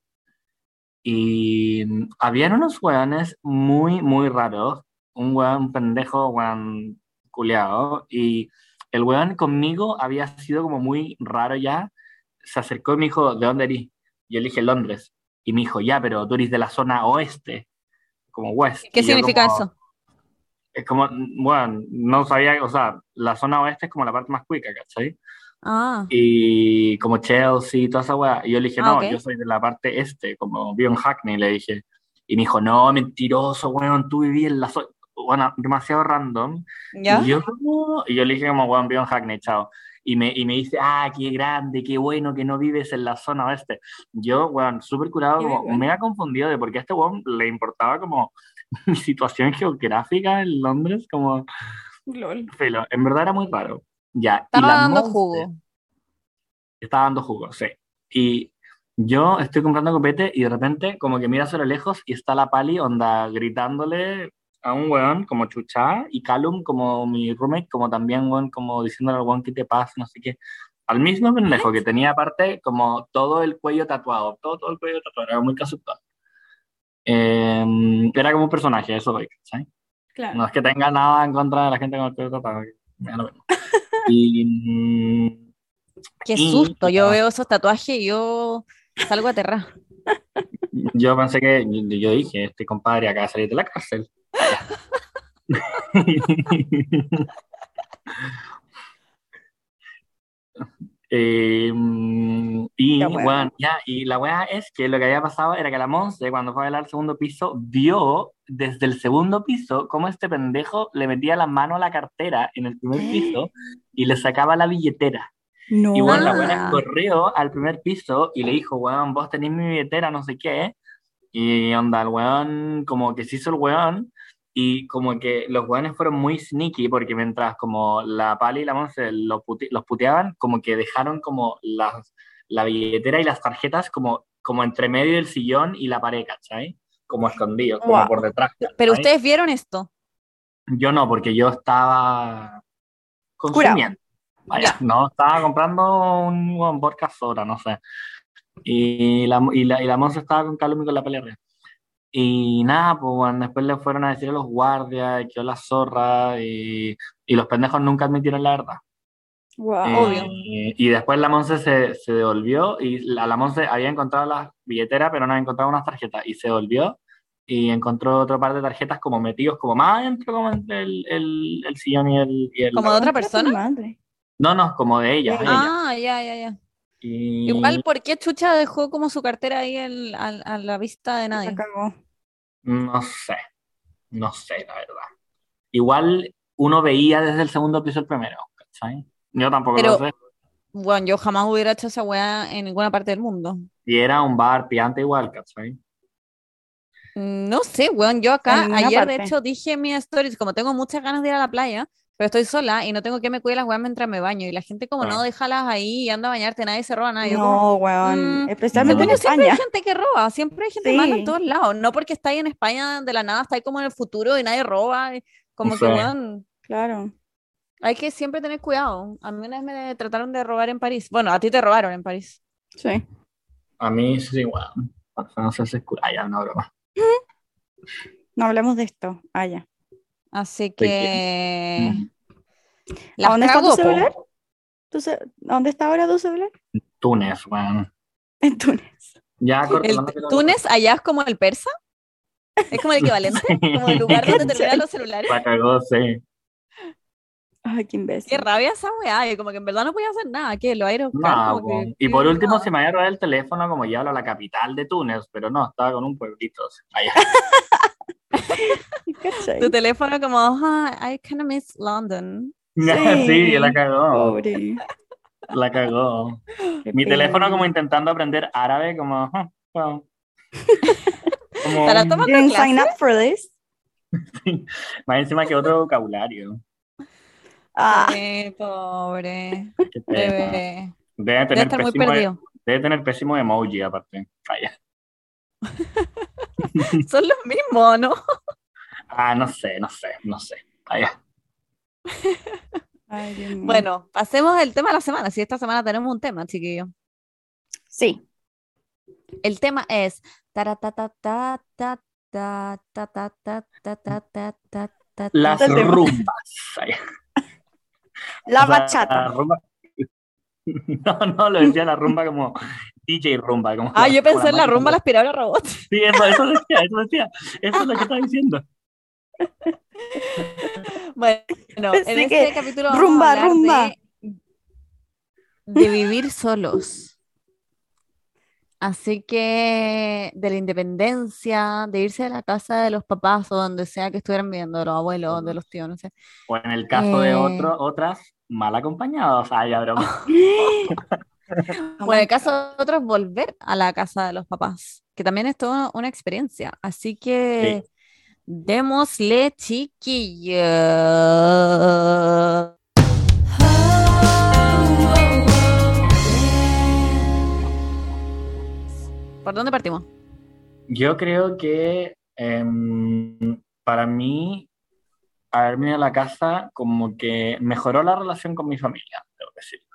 Y habían unos weones muy, muy raros. Un weón, un pendejo, weón culeado. Y el weón conmigo había sido como muy raro ya. Se acercó y me dijo, ¿de dónde eres? Yo le dije, Londres. Y me dijo, ya, pero tú eres de la zona oeste. Como west. ¿Qué significa como- eso? Es como, bueno, no sabía, o sea, la zona oeste es como la parte más cuica, ¿cachai? Ah, y como Chelsea y toda esa weá. Y yo le dije, Ah, no, ok. yo soy de la parte este, como vivo en Hackney, le dije. Y me dijo, no, mentiroso, weón, tú viví en la zona, bueno, demasiado random. ¿ya? Y yo, y yo le dije como, weón, vivo en Hackney, chao. Y me, y me dice, ah, qué grande, qué bueno que no vives en la zona oeste. Yo, weón, súper curado, como vergüenza. mega confundido de por qué a este weón le importaba como mi situación geográfica en Londres, como, Lol. filo, en verdad era muy raro. Ya, y Estaba la dando Monse- jugo. estaba dando jugo, sí. Y yo estoy comprando copete y de repente como que mira hacia lo lejos y está la pali onda gritándole a un weón como chuchá y Calum como mi roommate como también weón como diciéndole al weón que te pasa, no sé qué. Al mismo pendejo que tenía aparte como todo el cuello tatuado, todo, todo el cuello tatuado, era muy casual. Eh, era como un personaje, eso ¿sabes? Claro. No es que tenga nada en contra de la gente con el cuello tatuado. Que me da lo mismo. Y, Qué Y- susto. Yo veo esos tatuajes y yo salgo aterrada. Yo pensé que, yo dije, este compadre acaba de salir de la cárcel. Eh, y Ya, bueno. ya, y la weá es que lo que había pasado era que la Monse, cuando fue a bailar al segundo piso, vio desde el segundo piso cómo este pendejo le metía la mano a la cartera en el primer piso y le sacaba la billetera. No. Y bueno, la buena corrió al primer piso y le dijo, weón, vos tenés mi billetera, no sé qué. Y onda, el weón, como que se hizo el weón. Y como que los weones fueron muy sneaky porque mientras como la Pali y la Monse los, pute- los puteaban, como que dejaron como las, la billetera y las tarjetas como, como entre medio del sillón y la pared, ¿cachai? Como escondidos, como por detrás. Pero ustedes vieron esto. Yo no, porque yo estaba consumiendo. Vaya, no, estaba comprando un, un vodka soda, no sé. Y la, y la, y la Monza estaba con Calum y con la pelea. Y nada, pues bueno, después le fueron a decir a los guardias que yo la zorra y, y los pendejos nunca admitieron la verdad. Guau. Eh, Obvio. Y después la Monse se, se devolvió y la, la Monse había encontrado la billetera, pero no había encontrado unas tarjetas y se volvió y encontró otra par de tarjetas como metidos como más adentro como entre el, el, el sillón y el, y el- ¿Como de otra persona? madre. No, no, como de ella. De ella. Ah, ya, ya, ya. Y- Igual, ¿por qué Chucha dejó como su cartera ahí el- a, la vista de nadie? cagó. No sé, no sé, la verdad. Igual uno veía desde el segundo piso el primero, ¿cachai? Yo tampoco Pero- lo sé. Bueno, yo jamás hubiera hecho esa weá en ninguna parte del mundo. Y era un bar piante igual, ¿cachai? Mm, No sé, weón, yo acá ayer de hecho dije en mis stories, como tengo muchas ganas de ir a la playa, pero estoy sola y no tengo que me cuide las weas mientras me baño. Y la gente como, Ah. no, déjalas ahí y anda a bañarte, nadie se roba nada. No, weón. mm, Especialmente en yo siempre hay España. gente que roba, siempre hay gente mala en Sí. todos lados. No porque está ahí en España de la nada, está ahí como en el futuro y nadie roba. Como Sí. que, weón, Claro. hay que siempre tener cuidado. A mí una vez me trataron de robar en París. Bueno, a ti te robaron en París. Sí. A mí sí, igual. No cura, ya, no broma. No hablemos de esto. Ah, ya. Así ¿De que... Mm. las ¿A dónde está tu celular? ¿Tu ce- ¿A ¿Dónde está ahora tu celular? Túnez, weón. En Túnez. Ya, ¿El Túnez allá es como el persa? ¿Es como el equivalente? ¿Como el lugar donde terminan los celulares? La cagó, sí. Ay, qué imbécil. Qué rabia esa weá, y como que en verdad no podía hacer nada, que lo va a ir a buscar. No, que- y por último, se me había robado el teléfono como ya a la capital de Túnez, pero no, estaba con un pueblito. Allá. Tu teléfono como, "Ah, I kind of miss London. Sí, la cagó. Pobre. La cagó. qué Mi pena. teléfono como intentando aprender árabe, como... "Ah, wow". Como, Estará tomando Didn't clase. sign up for this. más encima que otro vocabulario. Ah, Ay, pobre. Debe Debe tener, estar muy pésimo, perdido. debe tener pésimo emoji aparte. Vaya. Son los mismos, ¿no? Ah, no sé, no sé, no sé. Allá. Ay, bueno, pasemos al tema de la semana. Si esta semana tenemos un tema, chiquillo. Sí. El tema es. Las este rumbas. La bachata. No, no, lo decía la rumba como DJ rumba. Como Ah, yo pensé en la rumba, la aspiradora robot. Sí, eso, eso decía, eso decía. Eso es lo que estaba diciendo. Bueno, Pensé en que este capítulo vamos rumba, a rumba. De, de vivir solos. Así que de la independencia, de irse de la casa de los papás o donde sea que estuvieran viviendo, de los abuelos, de los tíos, no sé. O en el caso de Eh. otro, otras, mal acompañados. Ay, ya, broma. O en el caso de otros, volver a la casa de los papás, que también es toda una experiencia. Así que démosle chiquillos. ¿Por dónde partimos? Yo creo que em, para mí, haberme ido a la casa como que mejoró la relación con mi familia, debo decirlo.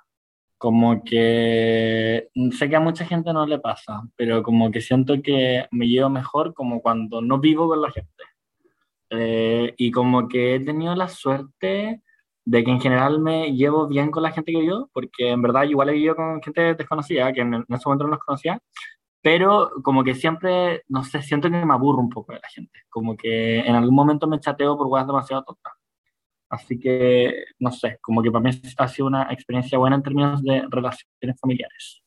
Como que sé que a mucha gente no le pasa, pero como que siento que me llevo mejor como cuando no vivo con la gente. Eh, y como que he tenido la suerte de que en general me llevo bien con la gente que vivo, porque en verdad igual he vivido con gente desconocida, que en, en ese momento no los conocía, pero como que siempre, no sé, siento que me aburro un poco de la gente, como que en algún momento me chateo por cosas demasiado tontas. Así que, no sé, como que para mí ha sido una experiencia buena en términos de relaciones familiares.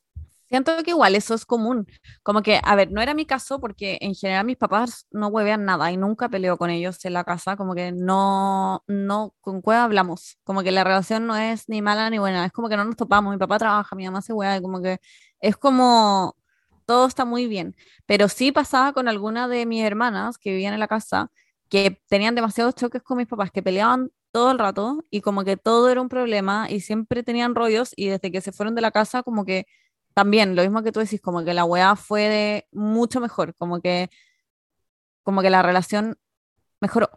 Siento que igual eso es común. Como que, a ver, no era mi caso porque en general mis papás no huevean nada y nunca peleo con ellos en la casa. Como que no, no, con cueva hablamos. Como que la relación no es ni mala ni buena. Es como que no nos topamos. Mi papá trabaja, mi mamá se hueva y como que es como todo está muy bien. Pero sí pasaba con alguna de mis hermanas que vivían en la casa que tenían demasiados choques con mis papás, que peleaban todo el rato y como que todo era un problema y siempre tenían rollos y desde que se fueron de la casa como que también, lo mismo que tú decís, como que la weá fue de mucho mejor, como que, como que la relación mejoró.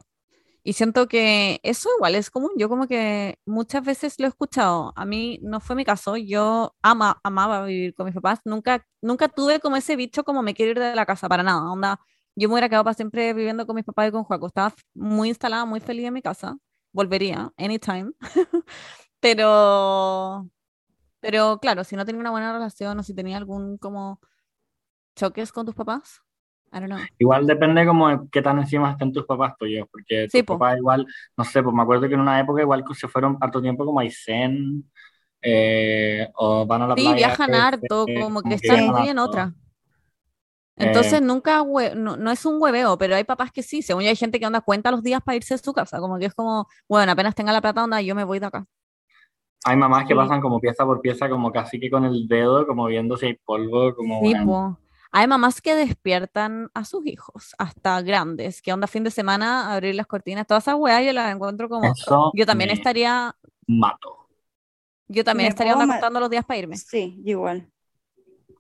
Y siento que eso igual es común. Yo como que muchas veces lo he escuchado. A mí no fue mi caso. Yo ama, amaba vivir con mis papás. Nunca, nunca tuve como ese bicho como me quiero ir de la casa, para nada. Onda, yo me hubiera quedado para siempre viviendo con mis papás y con Juaco. Estaba muy instalada, muy feliz en mi casa. Volvería, anytime. Pero, pero claro, si no tenía una buena relación o si tenía algún como choques con tus papás, I don't know. Igual depende como de qué tan encima estén tus papás, yo, porque Sí, tus po. papás igual, no sé, pues me acuerdo que en una época igual que se fueron harto tiempo como a Aysén, eh, o van a la Sí, playa. viajan eh, harto, eh, como que que están viajan muy en harto. Eh, Entonces nunca, hue- no, no es un hueveo, pero hay papás que sí, según yo hay gente que anda cuenta los días para irse de su casa, como que es como, bueno, apenas tenga la plata, onda, yo me voy de acá. Hay mamás que Sí. pasan como pieza por pieza, como casi que con el dedo, como viendo si hay polvo, como Sí. Hay mamás que despiertan a sus hijos, hasta grandes, que onda fin de semana, abrir las cortinas, todas esas weas yo las encuentro como, eso yo también me estaría, mato. yo también Me estaría onda contando los días para irme. Sí, igual.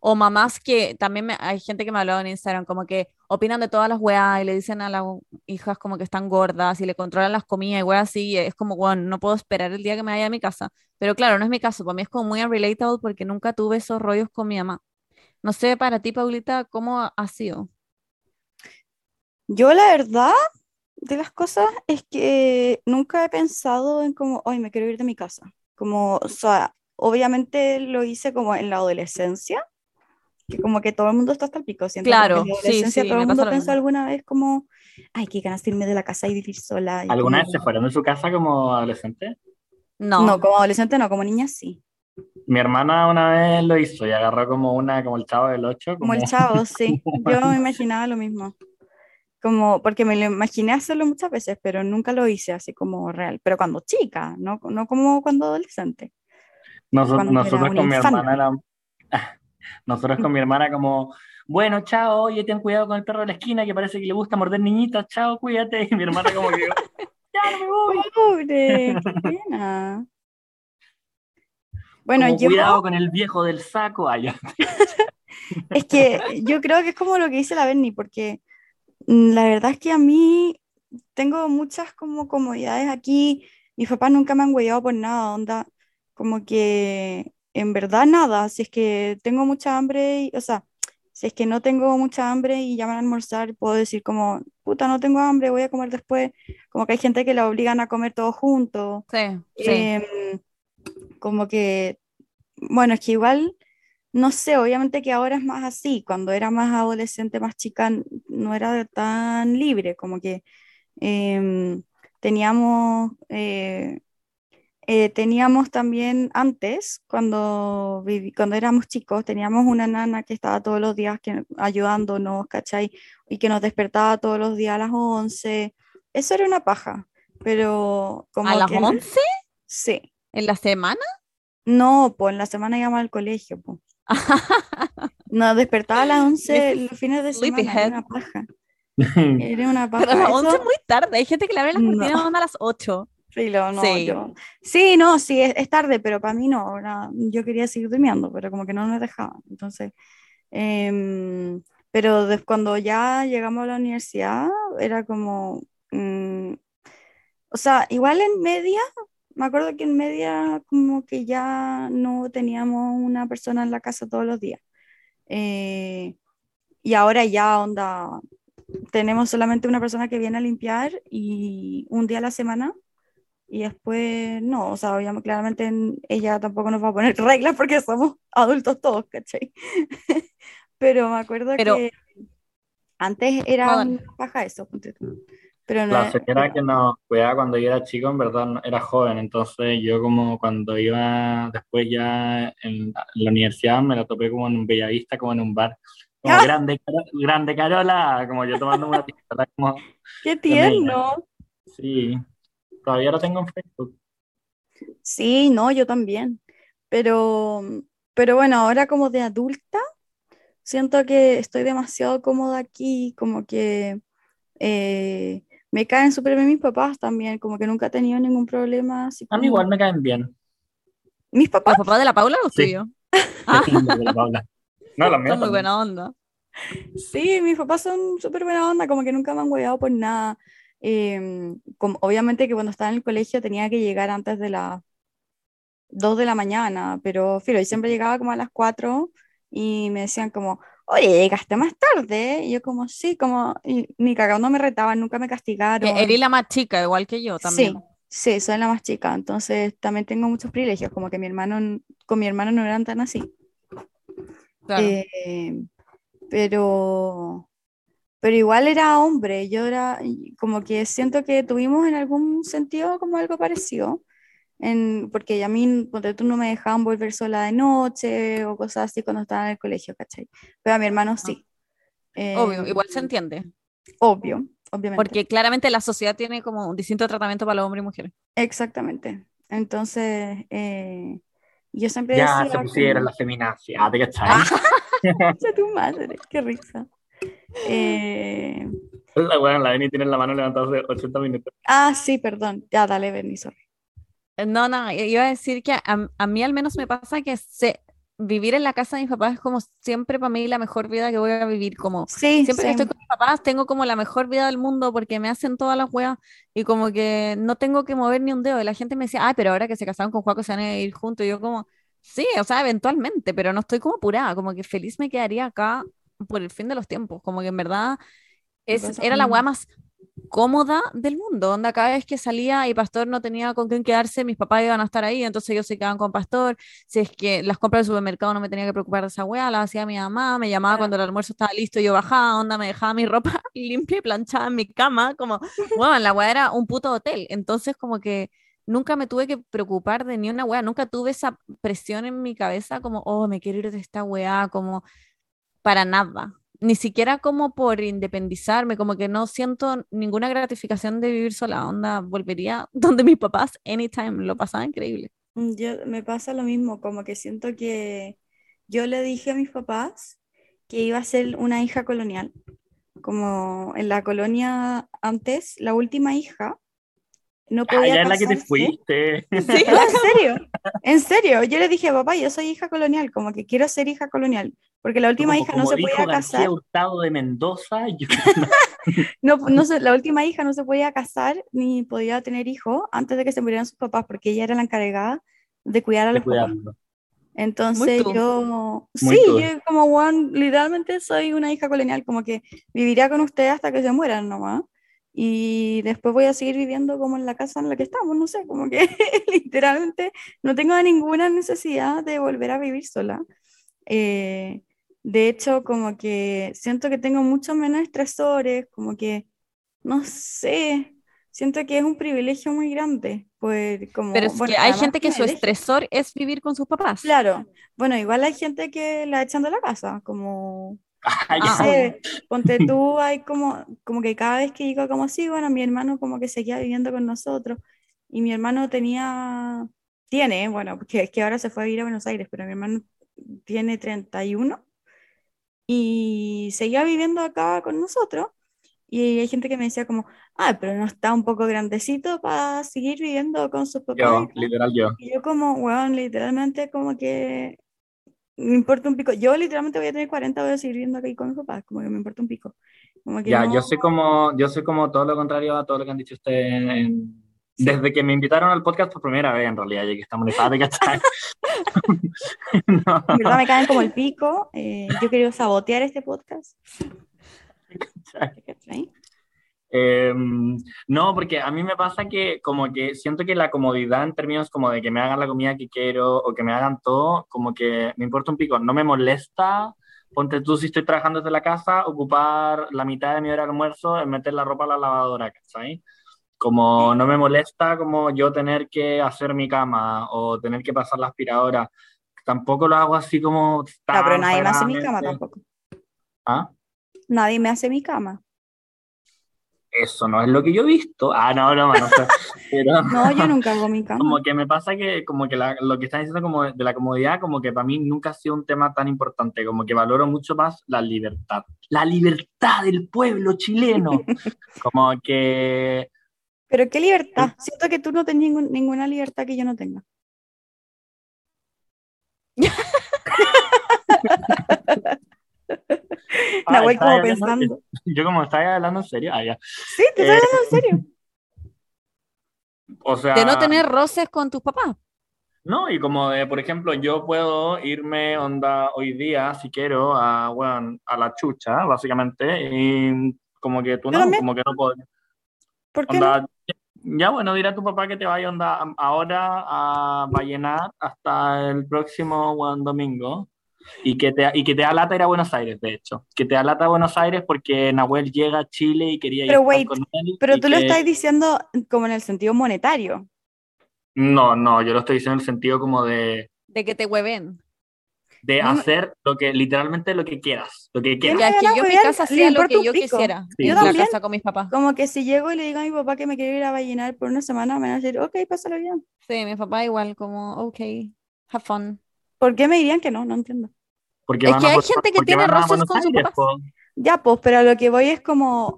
O mamás que también me- hay gente que me ha hablado en Instagram, como que opinan de todas las weas y le dicen a las hijas como que están gordas y le controlan las comidas y weas así. Y es como, bueno, no puedo esperar el día que me vaya a mi casa. Pero claro, no es mi caso. Para mí es como muy unrelatable porque nunca tuve esos rollos con mi mamá. No sé, para ti, Paulita, ¿cómo ha- sido? Yo la verdad de las cosas es que nunca he pensado en como, hoy me quiero ir de mi casa. Como, o sea, obviamente lo hice como en la adolescencia, que como que todo el mundo está hasta el pico. Siento que Claro, en la sí, adolescencia sí, todo el mundo pensó alguna vez como, ay, qué ganas de irme de la casa y vivir sola. y ¿Alguna como- vez se fueron de su casa como adolescente? No. No, como adolescente no, como niña sí. Mi hermana una vez lo hizo y agarró como una, como el chavo del 8. Como el chavo, sí. Yo me imaginaba lo mismo. Como, porque me lo imaginé hacerlo muchas veces, pero nunca lo hice así como real. Pero cuando chica, no, no como cuando adolescente. Noso- cuando nosotros con mi infante. hermana éramos- Nosotros con mi hermana como, bueno, chao, oye, ten cuidado con el perro de la esquina que parece que le gusta morder niñitas, chao, cuídate. Y mi hermana como que, ya no me voy. Pobre, qué pena. Bueno, Como, yo cuidado con el viejo del saco. Ya. es que yo creo que es como lo que dice la Berni, porque mm, la verdad es que a mí tengo muchas como comodidades aquí. Mis papás nunca me han huellado por nada, onda, como que en verdad nada. Si es que tengo mucha hambre, y- o sea, si es que no tengo mucha hambre y llaman a almorzar, puedo decir como, puta, no tengo hambre, voy a comer después. Como que hay gente que la obligan a comer todos juntos. Sí, sí. Em, como que, bueno, es que igual, no sé, obviamente que ahora es más así, cuando era más adolescente, más chica, no era tan libre, como que em, teníamos, eh, eh, teníamos también antes, cuando, vivi- cuando éramos chicos, teníamos una nana que estaba todos los días que, ayudándonos, ¿cachai? Y que nos despertaba todos los días a las 11. Eso era una paja, pero como ¿A las que... 11? Sí. ¿En la semana? No, pues en la semana íbamos al colegio, pues. Nos despertaba a las 11 los fines de semana, era una paja. Era una paja. Pero a las 11 Eso, es muy tarde. Hay gente que le abre las No. cortinas a las 8. Filo, no, Sí. yo- Sí, no, sí, es, es tarde, pero para mí no. era- yo quería seguir durmiendo, pero como que no nos dejaban. Entonces, em, pero des- cuando ya llegamos a la universidad, era como, mm, o sea, igual en media, me acuerdo que en media como que ya no teníamos una persona en la casa todos los días. Eh, y ahora ya onda, tenemos solamente una persona que viene a limpiar y un día a la semana. Y después, no, o sea, obviamente, claramente en- ella tampoco nos va a poner reglas porque somos adultos todos, ¿cachai? Pero me acuerdo Pero- que antes era Perdón. una paja eso, tú. Pero no La era- señora que nos cuidaba cuando yo era chico, en verdad, no- era joven. Entonces, yo como cuando iba después ya en la universidad, me la topé como en un Bellavista, como en un bar. Como ¡Ah! grande, grande Carola, como yo tomando una piscola, como, ¡Qué tierno! sí, todavía lo tengo en Facebook. Sí, no, yo también. Pero, pero bueno, ahora como de adulta, siento que estoy demasiado cómoda aquí, como que eh, me caen súper bien mis papás también, como que nunca he tenido ningún problema. Así A mí igual me caen bien. Mis papás, ¿Los papás de la Paula o los Sí. tuyos? Ah, De la Paula. No, los míos son muy buena onda. sí, mis papás son súper buena onda, como que nunca me han hueado por nada. Em, como, obviamente que cuando estaba en el colegio tenía que llegar antes de las 2 de la mañana, pero filo, y siempre llegaba como a las 4 y me decían como, oye, llegaste más tarde. Y yo como, sí, como, y ni cagando me retaban, nunca me castigaron. Eh, Eres la más chica, igual que yo también. Sí, sí, soy la más chica, entonces también tengo muchos privilegios, como que mi hermano, con mi hermano no eran tan así. Claro. Eh, pero, pero igual era hombre, yo era como que siento que tuvimos en algún sentido como algo parecido, en, porque a mí, ponte tú, no me dejaban volver sola de noche o cosas así cuando estaba en el colegio, ¿cachai? Pero a mi hermano sí. Obvio, Eh, igual se entiende. Obvio, obviamente. Porque claramente la sociedad tiene como un distinto tratamiento para los hombres y mujeres. Exactamente. Entonces, eh, yo siempre Ya se decía pusieron como, la feminacia, ¿te cachai? "Concha tu madre, qué risa. Eh, La buena, la Beni tiene la mano levantada hace 80 minutos. ah, sí, perdón. Ya, dale, Bernie, sorry. Eh, No, no, i- iba a decir que a, a mí al menos me pasa que se, vivir en la casa de mis papás es como siempre para mí la mejor vida que voy a vivir. Como Sí, siempre que same. estoy con mis papás tengo como la mejor vida del mundo porque me hacen todas las weas y como que no tengo que mover ni un dedo. Y la gente me decía, ay, pero ahora que se casaron con Juaco se van a ir juntos. Y yo como, sí, o sea, eventualmente, pero no estoy como apurada, como que feliz me quedaría acá por el fin de los tiempos. Como que en verdad es, era la mismo. más cómoda del mundo. Onda, cada vez que salía y Pastor no tenía con quién quedarse, mis papás iban a estar ahí, entonces ellos se quedaban con Pastor. Si es que las compras del supermercado no me tenía que preocupar de esa weá, las hacía mi mamá, me llamaba cuando el almuerzo estaba listo, yo bajaba, onda, me dejaba mi ropa limpia y planchada en mi cama, como, bueno, la weá era un puto hotel. Entonces, como que nunca me tuve que preocupar de ni una weá, nunca tuve esa presión en mi cabeza como, oh, me quiero ir de esta weá, como para nada. Ni siquiera como por independizarme, como que no siento ninguna gratificación de vivir sola. Onda, volvería donde mis papás anytime, lo pasaba increíble. Mm, Yo, me pasa lo mismo, como que siento que yo le dije a mis papás que iba a ser una hija colonial. Como en la colonia antes, la última hija no Ah, podía ya es la que te casarse. fuiste. No, en serio, en serio. Yo le dije, papá, yo soy hija colonial, como que quiero ser hija colonial, porque la última Como- hija como no se dijo podía García casar. Hurtado de Mendoza, yo- No, no se- la última hija no se podía casar ni podía tener hijos antes de que se murieran sus papás, porque ella era la encargada de cuidar a los papás. Entonces yo, Muy sí, tú. yo como Juan, literalmente soy una hija colonial, como que viviría con ustedes hasta que se mueran nomás. Y después voy a seguir viviendo como en la casa en la que estamos, no sé, como que literalmente no tengo ninguna necesidad de volver a vivir sola. Eh, de hecho, como que siento que tengo mucho menos estresores, como que, no sé, siento que es un privilegio muy grande. Pues, como, Pero es bueno, que hay gente que su privilegio. estresor es vivir con sus papás. Claro, bueno, igual hay gente que la echan de la casa, como, no Ah, ya. sé, ponte tú, hay como, como que cada vez que digo como sí, bueno, mi hermano como que seguía viviendo con nosotros, y mi hermano tenía, tiene, bueno, es que ahora se fue a vivir a Buenos Aires, pero mi hermano tiene 31, y seguía viviendo acá con nosotros, y hay gente que me decía como, ah, pero no está un poco grandecito para seguir viviendo con sus papás. Yo, acá?". literal yo. Y yo como, weón, literalmente como que me importa un pico. Yo literalmente voy a tener 40, voy a seguir viviendo aquí con mis papás, como que me importa un pico. Como que Ya, no- yo soy como, yo soy como todo lo contrario a todo lo que han dicho ustedes en- desde que me invitaron al podcast por primera vez, en realidad, ya que estamos en ¿cachai? No, verdad me caen como el pico. eh, yo quiero sabotear este podcast. Eh, no, porque a mí me pasa que como que siento que la comodidad en términos como de que me hagan la comida que quiero o que me hagan todo, como que me importa un pico, no me molesta, ponte tú si estoy trabajando desde la casa, ocupar la mitad de mi hora de almuerzo en meter la ropa a la lavadora, ¿cachai? Como no me molesta como yo tener que hacer mi cama o tener que pasar la aspiradora, tampoco lo hago así como... No, pero tan nadie me hace mi cama tampoco. ¿Ah? Nadie me hace mi cama. Eso no es lo que yo he visto. Ah, no, no, no. Pero... No, yo nunca hago mi cama. Como que me pasa que, como que la- lo que están diciendo como de la comodidad, como que para mí nunca ha sido un tema tan importante, como que valoro mucho más la libertad. La libertad del pueblo chileno. Como que, Pero qué libertad. Siento que tú no tienes ningún- ninguna libertad que yo no tenga. Ah, ¿estás como hablando- pensando. yo como estaba hablando en serio, ah, ya. Sí, te estoy Eh, hablando en serio. O sea, De no tener roces con tus papás. No, y como de, por ejemplo, yo puedo irme onda hoy día, si quiero, a, bueno, a la chucha, básicamente, y como que tú no, también. como que no puedo. ¿Por qué no? Ya bueno, dirá a tu papá que te vaya onda a- ahora a Vallenar hasta el próximo buen domingo y que te y que te da lata ir a Buenos Aires, de hecho, que te da lata a Buenos Aires porque Nahuel llega a Chile y quería ir Pero a estar wait, con él Pero tú lo estás diciendo como en el sentido monetario. No, no, yo lo estoy diciendo en el sentido como de, De que te hueven. De hacer lo que literalmente lo que quieras, lo que ¿Quién quieras. Ya que yo mi casa hacía lo que yo pico. quisiera. Sí. Yo la también. casa con mis papás. Como que si llego y le digo a mi papá que me quiero ir a Vallenar por una semana, me van a decir, ok, pásalo bien. Sí, mi papá igual, como, ok, have fun. ¿Por qué me dirían que no? No entiendo. Porque Es que hay gente que tiene roces con sus papás. po. Ya, pues, pero a lo que voy es como,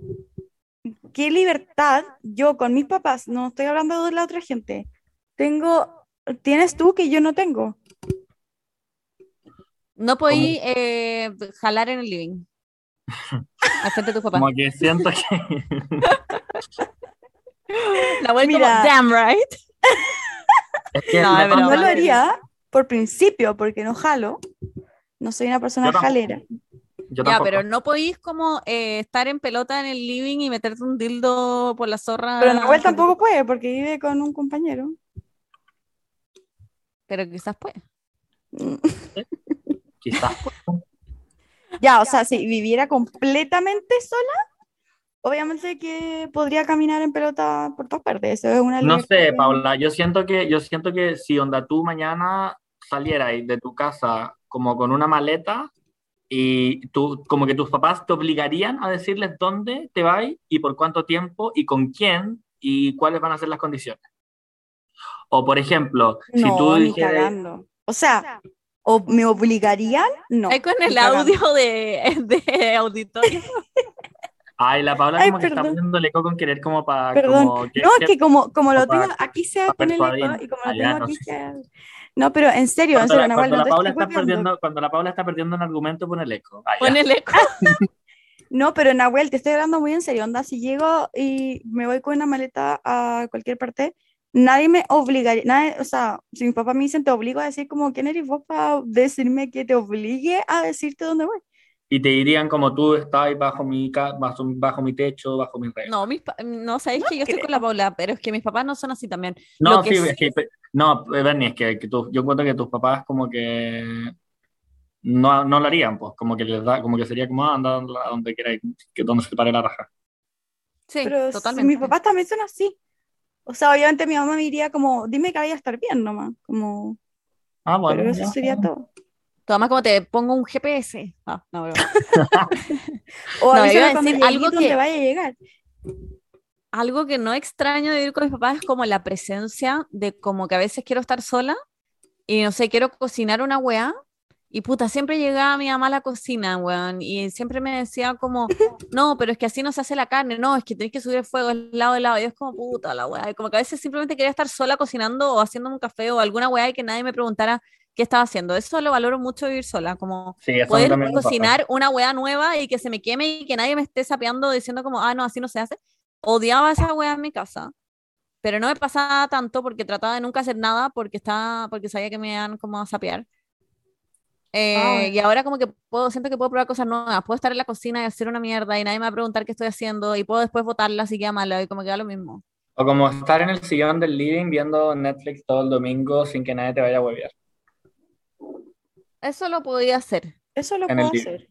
¿qué libertad yo con mis papás? No estoy hablando de la otra gente. Tengo, tienes tú que yo no tengo. No podí eh, jalar en el living. Al frente de tus papás. Como que siento que La vuelta Mira. como, damn right. es que No. No pasa lo haría por principio, porque no jalo. No soy una persona Yo jalera. yo Ya, pero no podís como eh, estar en pelota en el living y meterte un dildo por la zorra. Pero Nahuel tampoco puede, porque vive con un compañero. Pero quizás puede. Mm. Quizás. Ya, o sea, si viviera completamente sola, obviamente que podría caminar en pelota por todas partes. Eso es una No sé, que- Paula, yo siento que, yo siento que si onda tú mañana salieras de tu casa como con una maleta y tú, como que tus papás te obligarían a decirles dónde te vas y por cuánto tiempo y con quién y cuáles van a ser las condiciones. O por ejemplo, si No, tú ni dijeras. O sea, ¿o me obligarían? No. Ahí con el audio de, de auditorio. ay, la Paula Ay, como que está el eco con querer como para, Perdón. como que- No, es que como, como lo para- tengo aquí se para pone el eco y como lo Ah, tengo no aquí sé. se... No, pero en serio, en cuando, serio, la, cuando no la Paula está perdiendo, cuando la Paula está perdiendo un argumento, pone el eco. Ah, ya. Pon el eco. No, pero Nahuel, te estoy hablando muy en serio. Onda, si llego y me voy con una maleta a cualquier parte, nadie me obligaría, nadie, o sea, si mis papás me dicen te obligo a decir como, ¿quién eres vos para decirme que te obligue a decirte dónde voy? Y te dirían como tú estás bajo mi, bajo, bajo mi techo, bajo mis reglas. No, mis no sabéis que yo estoy con la Paula, pero es que mis papás no son así también. No, Lo que sí, sí- es que, no, Bernie, es que, que tú- yo encuentro que tus papás como que no, no lo harían, pues, como que les da, como que sería como, ah, anda a donde quieras, que donde se te pare la raja. Sí, Pero si totalmente. mis papás también son así. O sea, obviamente mi mamá me diría como, dime que vaya a estar bien nomás, como, Ah, bueno. pero eso ya. sería todo. Toma como te pongo un GPS. Ah, no, broma. O No, avísame iba a decir algo que- vaya a llegar. Algo que no extraño de ir con mis papás es como la presencia de como que a veces quiero estar sola y no sé, quiero cocinar una weá y puta, siempre llegaba mi mamá a la cocina, weón, y siempre me decía como, no, pero es que así no se hace la carne, no, es que tenés que subir el fuego al lado del lado, y es como puta la weá, y como que a veces simplemente quería estar sola cocinando o haciendo un café o alguna weá y que nadie me preguntara qué estaba haciendo. Eso lo valoro mucho vivir sola, como Sí, poder me pasa. cocinar una weá nueva y que se me queme y que nadie me esté sapeando diciendo como, ah, no, así no se hace. Odiaba esa weá en mi casa, pero no me pasaba tanto porque trataba de nunca hacer nada porque estaba, porque sabía que me iban como a sapear. Eh, y ahora como que puedo, siento que puedo probar cosas nuevas, puedo estar en la cocina y hacer una mierda y nadie me va a preguntar qué estoy haciendo y puedo después botarla si queda malo y como que da lo mismo. O como estar en el sillón del living viendo Netflix todo el domingo sin que nadie te vaya a huevear. Eso lo podía hacer. Eso lo En puedo día. hacer.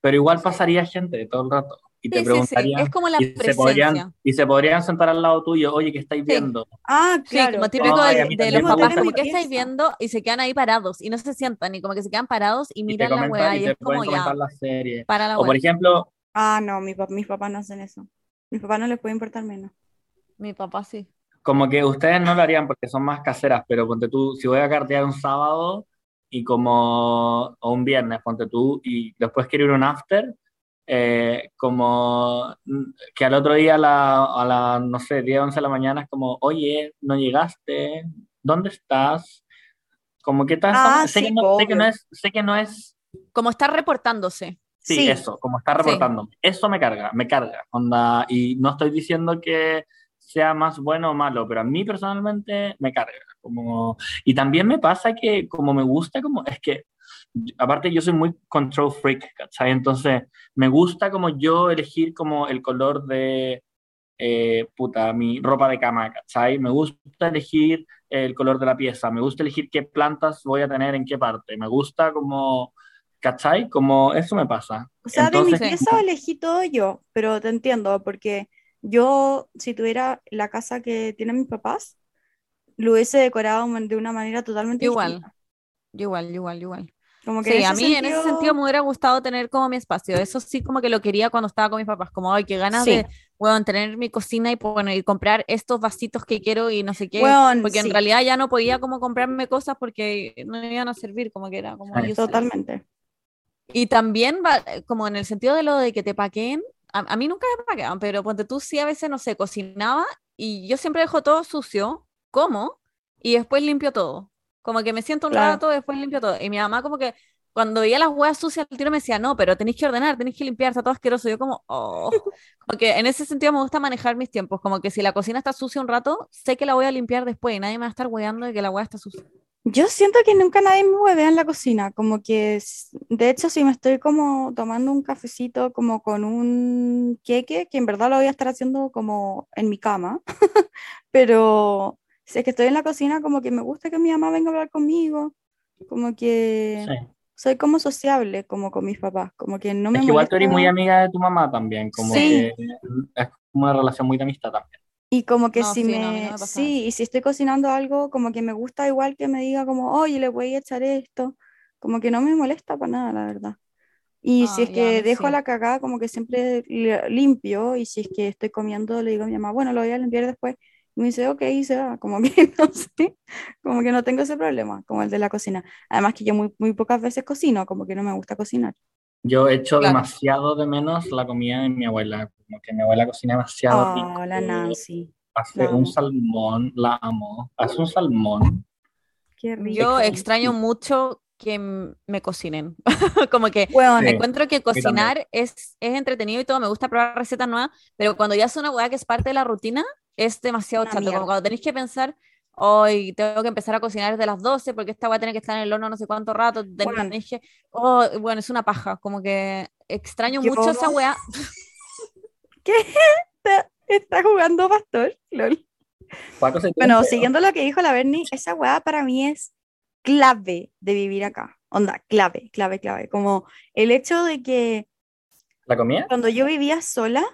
Pero igual pasaría gente todo el rato y te Sí, sí, sí, preguntarían Es como la y, se presencia. podrían, y se podrían sentar al lado tuyo, oye, ¿qué estáis viendo? Ah, Sí, claro. como típico de, de los papás, como que estáis viendo y se quedan ahí parados y no se sientan y como que se quedan parados y Y miran la comentan- weá y y te es como ya, la serie. para la O por weá. ejemplo, Ah, no, mi pap- mis papás no hacen eso. Mis papás no les puede importar menos. Mi papá sí. como que ustedes no lo harían porque son más caseras, pero ponte tú, si voy a cartear un sábado y como, o un viernes, ponte tú, y después quiero ir a un after, eh, como mm, que al otro día a la, a la, no sé, 10, 11 de la mañana es como, oye, no llegaste, ¿dónde estás? Como que tal, Ah, sé, sí, que no, sé que no es, sé que no es, Como está reportándose. sí, Sí. eso, como está reportando, eso me carga, me carga, onda, y no estoy diciendo que sea más bueno o malo, pero a mí personalmente me carga, como, y también me pasa que como me gusta, como, es que, aparte yo soy muy control freak, ¿cachai? Entonces, me gusta como yo elegir como el color de, eh, puta, mi ropa de cama, ¿cachai? Me gusta elegir el color de la pieza, me gusta elegir qué plantas voy a tener en qué parte, me gusta como, ¿cachai? Como eso me pasa. O sea, Entonces, de mi pieza elegí todo yo, pero te entiendo, porque yo, si tuviera la casa que tienen mis papás, lo hubiese decorado de una manera totalmente Igual. distinta. Igual, igual, igual. Como que Sí, en a mí en ese sentido- sentido me hubiera gustado tener como mi espacio. Eso sí como que lo quería cuando estaba con mis papás. Como, ay, qué ganas Sí. de, weón, tener mi cocina y, bueno, y comprar estos vasitos que quiero y no sé qué. Weón, porque en sí. realidad ya no podía como comprarme cosas porque no me iban a servir, como que era como. Totalmente. Y también va, como en el sentido de lo de que te paquen, a, a mí nunca me paqueaban, pero ponte tú sí a veces, no sé, cocinaba y yo siempre dejo todo sucio, como, y después limpio todo. Como que me siento un Claro. rato, después limpio todo. Y mi mamá como que cuando veía las huevas sucias al tiro me decía, no, pero tenéis que ordenar, tenéis que limpiar, está todo asqueroso. Yo como, oh. Como que en ese sentido me gusta manejar mis tiempos, como que si la cocina está sucia un rato, sé que la voy a limpiar después y nadie me va a estar hueando de que la hueá está sucia. Yo siento que nunca nadie me huevea en la cocina, como que, de hecho, si me estoy como tomando un cafecito como con un queque, que en verdad lo voy a estar haciendo como en mi cama, pero si es que estoy en la cocina, como que me gusta que mi mamá venga a hablar conmigo, como que sí. soy como sociable, como con mis papás, como que no me Es que igual tú eres muy amiga de tu mamá también, como Sí. que es como una relación muy de amistad también. Y como que No, si sí, no, no me, pasa sí, y si estoy cocinando algo, como que me gusta igual que me diga como, oye, le voy a echar esto, como que no me molesta para nada, la verdad. Y si es ya, que mí dejo sí. la cagada, como que siempre li- limpio, y si es que estoy comiendo, le digo a mi mamá, bueno, lo voy a limpiar después, me dice, ok, y se va, como que no sé, como que no tengo ese problema, como el de la cocina. Además que yo muy, muy pocas veces cocino, como que no me gusta cocinar. Yo echo Claro. demasiado de menos la comida de mi abuela, como que mi abuela cocina demasiado. Oh, la Nancy, Hace la un salmón, la amo. Hace un salmón. qué rico. Yo extraño mucho que me cocinen. Como que Bueno, Sí. encuentro que cocinar es, es entretenido y todo, me gusta probar recetas nuevas, pero cuando ya es una hueá que es parte de la rutina, es demasiado Una chato. mierda. Como cuando tenéis que pensar, hoy tengo que empezar a cocinar desde las 12 porque esta hueá tiene que estar en el horno no sé cuánto rato. Bueno. tenéis que, oh, bueno, es una paja. Como que extraño Yo- mucho esa hueá. está jugando pastor, lol. Bueno, siguiendo lo que dijo la Bernie, esa weá para mí es clave de vivir acá. Onda, clave, clave, clave. Como el hecho de que ¿La comida? cuando yo vivía sola,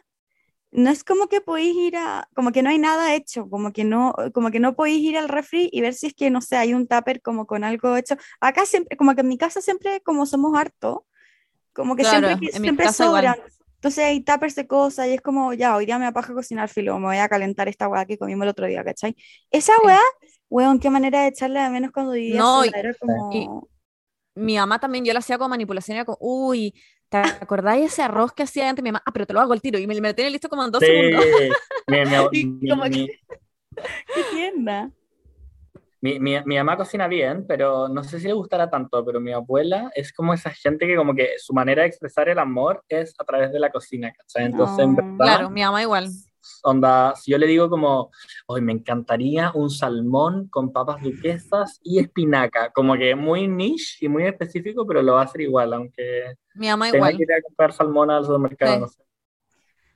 no es como que podéis ir a, como que no hay nada hecho, como que no, como que no podéis ir al refri y ver si es que, no sé, hay un tupper como con algo hecho. Acá siempre, como que en mi casa siempre, como somos harto, como que Claro, siempre, que- siempre casa igual. sobran. Entonces hay tuppers de cosas y es como, ya, hoy día me apaja cocinar filo, me voy a calentar esta weá que comimos el otro día, ¿cachai? Esa Sí. weá, weón, qué manera de echarle de menos cuando vivía No, sola, y- era como... Mi mamá también, yo la hacía con manipulación, era como, uy, ¿te acordáis ese arroz que hacía antes mi mamá? Ah, pero te lo hago al tiro y me, me lo tiene listo como en dos Sí. segundos. Mi, mi, Y mi- como que- ¡Qué tienda! mi- mi- mi mamá cocina bien, pero no sé si le gustará tanto, pero mi abuela es como esa gente que como que su manera de expresar el amor es a través de la cocina, ¿cachai? Entonces, en verdad, Claro, mi mamá igual. Onda, si yo le digo como, hoy me encantaría un salmón con papas duquesas y espinaca, como que muy niche y muy específico, pero lo va a hacer igual, aunque Mi mamá tenga igual. que ir a comprar salmón al supermercado, Sí. no sé.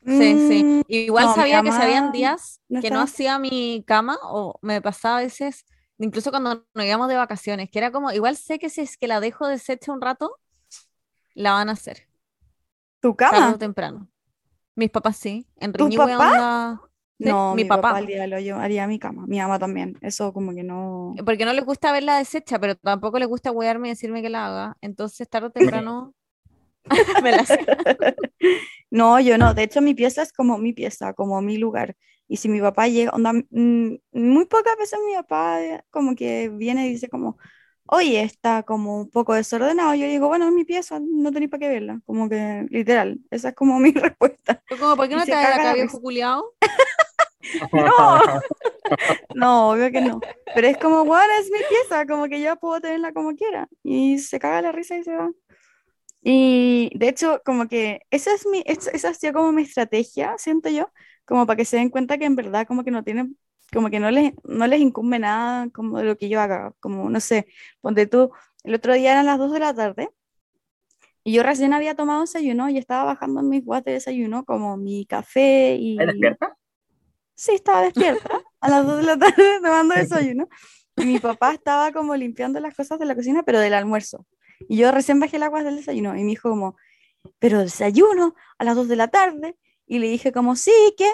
Sí, sí. Mm, Igual no, sabía que se habían días no que no hacía mi cama o me pasaba a veces, incluso cuando nos íbamos de vacaciones, que era como, igual sé que si es que la dejo deshecha un rato, la van a hacer, ¿Tu tarde cama? o temprano. Mis papás sí. En ¿Tus papás? sí, No, mi mi papá papá. haría, lo- yo haría mi cama, mi mamá también, eso como que no... Porque no les gusta verla deshecha, pero tampoco les gusta huearme y decirme que la haga. Entonces, tarde o temprano, me la. No, yo no. De hecho, mi pieza es como mi pieza, como mi lugar. Y si mi papá llega, onda, mm, muy pocas veces mi papá eh, como que viene y dice como, oye, está como un poco desordenado. Yo digo, bueno, es mi pieza, no tenéis para qué verla. Como que, literal, esa es como mi respuesta. Como, ¿por qué no te caga acá, viejo culiao? No, no, obvio que no. Pero es como, bueno, es mi pieza, como que yo puedo tenerla como quiera. Y se caga la risa y se va. Y de hecho, como que esa es mi, es- esa ha sido como mi estrategia, siento yo, como para que se den cuenta que en verdad como que no tienen, como que no les, no les incumbe nada como de lo que yo haga, como no sé, ponte tú, el otro día eran las 2 de la tarde y yo recién había tomado desayuno y estaba bajando mis guates de desayuno como mi café y... ¿Estás despierta? Sí, estaba despierta a las 2 de la tarde tomando desayuno. Y mi papá estaba como limpiando las cosas de la cocina, pero del almuerzo. Y yo recién bajé el agua del desayuno y me dijo como, pero desayuno a las 2 de la tarde. Y le dije como, sí, ¿qué?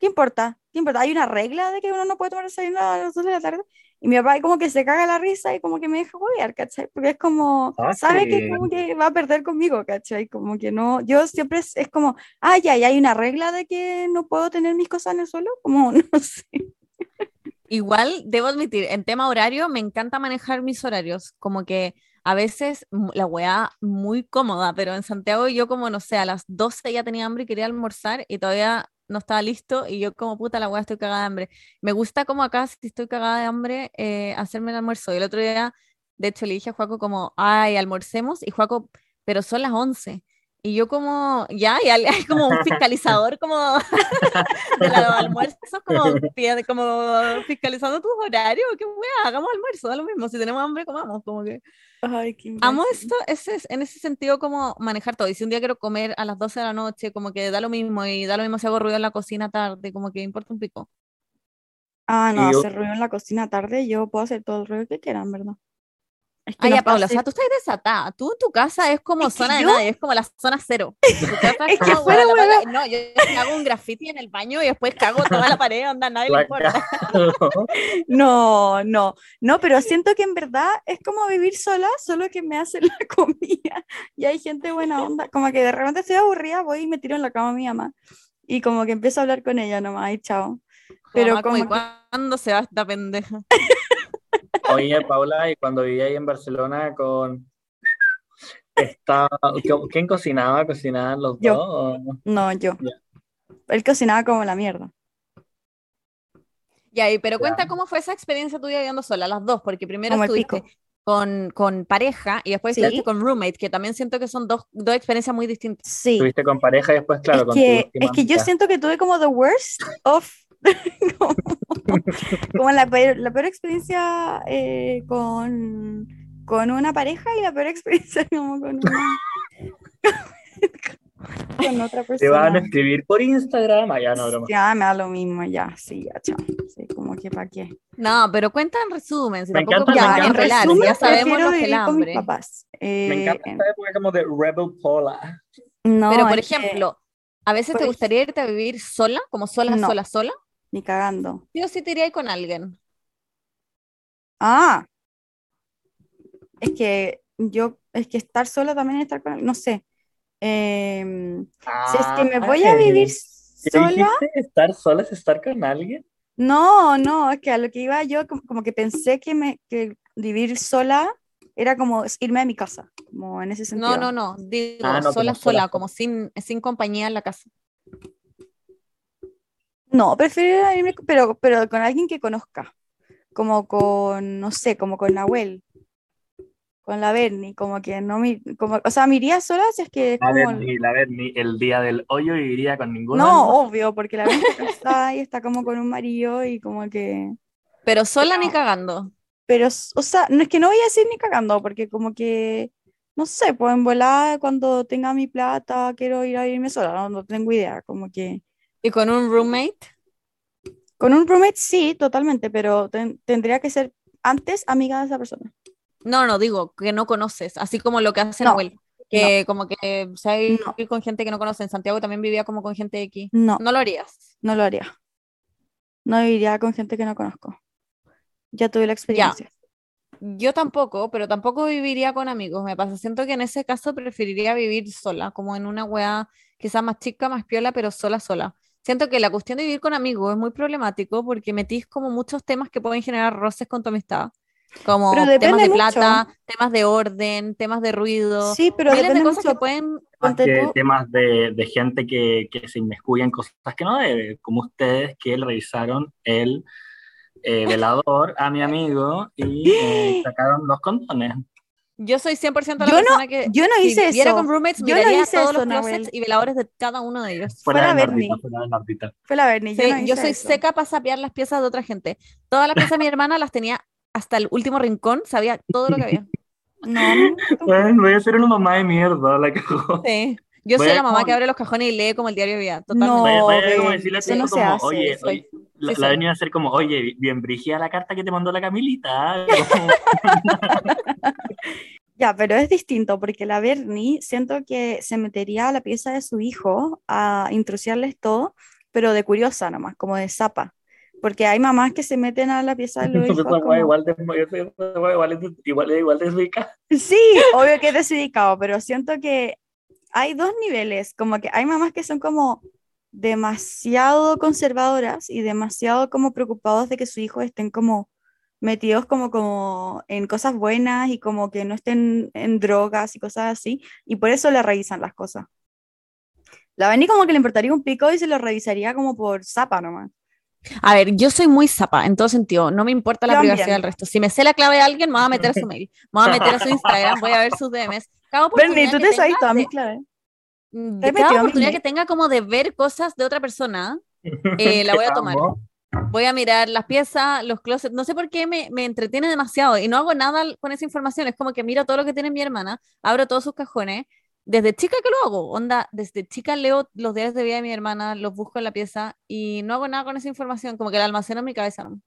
¿Qué importa? ¿Qué importa? ¿Hay una regla de que uno no puede tomar desayuno a las 2 de la tarde? Y mi papá como que se caga la risa y como que me deja huevear, ¿cachai? Porque es como, Ah, sabe que sí. como que va a perder conmigo, ¿cachai? Como que no, yo siempre es, es como, ah, ya, ya hay una regla de que no puedo tener mis cosas en el suelo, como, no sé. Igual, debo admitir, en tema horario, me encanta manejar mis horarios. Como que a veces la weá muy cómoda, pero en Santiago yo como, no sé, a las 12 ya tenía hambre y quería almorzar y todavía no estaba listo y yo como puta la weá estoy cagada de hambre. Me gusta como acá, si estoy cagada de hambre, eh, hacerme el almuerzo. Y el otro día, de hecho, le dije a Juaco como, ay, almorcemos y Juaco, pero son las 11. Y yo como, ya, y hay como un fiscalizador como de los almuerzos, como, como fiscalizando tus horarios, qué wea, hagamos almuerzo, da lo mismo, si tenemos hambre, comamos, como que Ay, qué amo esto, ese, es- en ese sentido como manejar todo, y si un día quiero comer a las 12 de la noche, como que da lo mismo, y da lo mismo si hago ruido en la cocina tarde, como que importa un pico. Ah, no, hacer ruido en la cocina tarde, yo puedo hacer todo el ruido que quieran, ¿verdad? Es que Ay, no Paula, o sea, tú estás desatada. Tú, tu casa es como Es zona de yo- nadie, es como la zona cero. Tu casa es Es que como, fuera bueno, la No, yo hago un graffiti en el baño y después cago toda la pared, onda, a nadie le importa. No, no, no, pero siento que en verdad es como vivir sola, solo que me hacen la comida y hay gente buena onda, como que de repente estoy aburrida, voy y me tiro en la cama a mi mamá y como que empiezo a hablar con ella nomás y chao. Pero Mamá, como, como ¿y que- ¿cuándo se va esta pendeja? Oye, Paula, y cuando vivía ahí en Barcelona con... Está... ¿Quién cocinaba? ¿Cocinaban los Yo. dos? o- No, yo. Él cocinaba como la mierda. Ya, y pero cuenta cómo fue esa experiencia tuya viviendo sola, las dos, porque primero Como estuviste con, con pareja y después Sí. estuviste con roommate, que también siento que son dos, dos experiencias muy distintas. Sí. Estuviste con pareja y después, claro, es con tu que, última es que yo siento que tuve como the worst of como, como la, peor, la peor experiencia eh, con, con una pareja y la peor experiencia como con una con otra Te van a persona. escribir por Instagram. Allá no, broma. Ya me da lo mismo, ya, sí, ya, chao. Sí, como que para qué. No, pero cuenta en resumen, si Me tampoco encanta- me podemos encanta. revelar, resumen, ya sabemos lo que el vivir con mis hambre. papás. Me Eh, encanta esta época como de Rebel Paula. no, Pero por es que ejemplo, a veces por te ej- gustaría irte a vivir sola, como sola, No. sola, sola. Ni cagando. Sí o sí te iría con alguien. Ah, es que yo, es que estar sola también es estar con, no sé. Em, si es que me voy a vivir ¿Qué sola? ¿Estar sola es estar con alguien? no, no, es que a lo que iba yo, como, como que pensé que, me, que vivir sola era como irme a mi casa, como en ese sentido. No, no, no, digo Ah, no, sola, sola, sola, como sin, sin compañía en la casa. No, prefiero irme, pero, pero con alguien que conozca, como con, no sé, como con Nahuel, con la Berni, como que no me, como, o sea, me iría sola si es que es A como, ver, ni, a ver, ni el día del hoyo viviría con ninguno. no, de obvio, porque la Berni está y está como con un marido y como que, Pero sola ni cagando. pero, o sea, no es que no voy a decir ni cagando, porque como que, no sé, pues en volada cuando tenga mi plata quiero ir a irme sola, no, no tengo idea, como que... Y con un roommate. Con un roommate sí, totalmente, pero ten- tendría que ser antes amiga de esa persona. No, no, digo que no conoces, así como lo que hace No, Nahuel. Que como que se va a ir No. con gente que no conoce. En Santiago también vivía como con gente de aquí. No, No lo harías. no lo haría. No iría con gente que no conozco. Ya tuve la experiencia. Yo tampoco, pero tampoco viviría con amigos. Me pasa. Siento que en ese caso preferiría vivir sola, como en una weá quizás más chica, más piola, pero sola, sola. Siento que la cuestión de vivir con amigos es muy problemático porque metís como muchos temas que pueden generar roces con tu amistad. Como temas depende de mucho. plata, temas de orden, temas de ruido. Sí, pero miles de depende cosas mucho. que pueden que temas de, de gente que, que se inmiscuye en cosas que no debe, como ustedes que le revisaron el eh, velador a mi amigo y eh, sacaron los condones. Yo soy 100% la Yo no- persona que yo no si hice viviera eso. con roommates Yo no hice todos eso, los closets y veladores de cada uno de ellos. Fuera, Fuera de Bernie. Fue la Berni, yo Sí, no yo hice soy eso. seca para sapear las piezas de otra gente. Todas las piezas de mi hermana las tenía hasta el último rincón, sabía todo lo que había. No, no. Bueno, voy a ser una mamá de mierda, la cagó. Sí. Yo soy la mamá como- que abre los cajones y lee como el diario de vida, totalmente. No, Voy voy como decirle a no como, hace. oye, soy- oye, la, sí la soy. venía a ser como, oye, bien brigida la carta que te mandó la Camilita. Ya, pero es distinto porque la Berni siento que se metería a la pieza de su hijo a intrusiarles todo, pero de curiosa nomás, como de zapa. Porque hay mamás que se meten a la pieza de los hijos como- igual de, igual es igual, igual de rica. Sí, obvio que es desubicado, pero siento que hay dos niveles, como que hay mamás que son como demasiado conservadoras y demasiado como preocupados de que sus hijos estén como metidos como, como en cosas buenas y como que no estén en drogas y cosas así, y por eso le revisan las cosas. La Beni como que le importaría un pico y se lo revisaría como por zapa nomás. A ver, yo soy muy zapa en todo sentido, no me importa la también. privacidad del resto. Si me sé la clave de alguien, me voy a meter a su mail, me voy a meter a su Instagram, voy a ver sus DMs. Cada Berni, oportunidad tú que te sabes tenga todas mis claves. de cada oportunidad que tenga como de ver cosas de otra persona, eh, la voy a tomar. Voy a mirar las piezas, los closets. No sé por qué me, me entretiene demasiado y no hago nada con esa información. Es como que miro todo lo que tiene mi hermana, abro todos sus cajones. Desde chica que lo hago, onda, desde chica leo los diarios de vida de mi hermana, los busco en la pieza y no hago nada con esa información, como que la almaceno en mi cabeza. ¿no?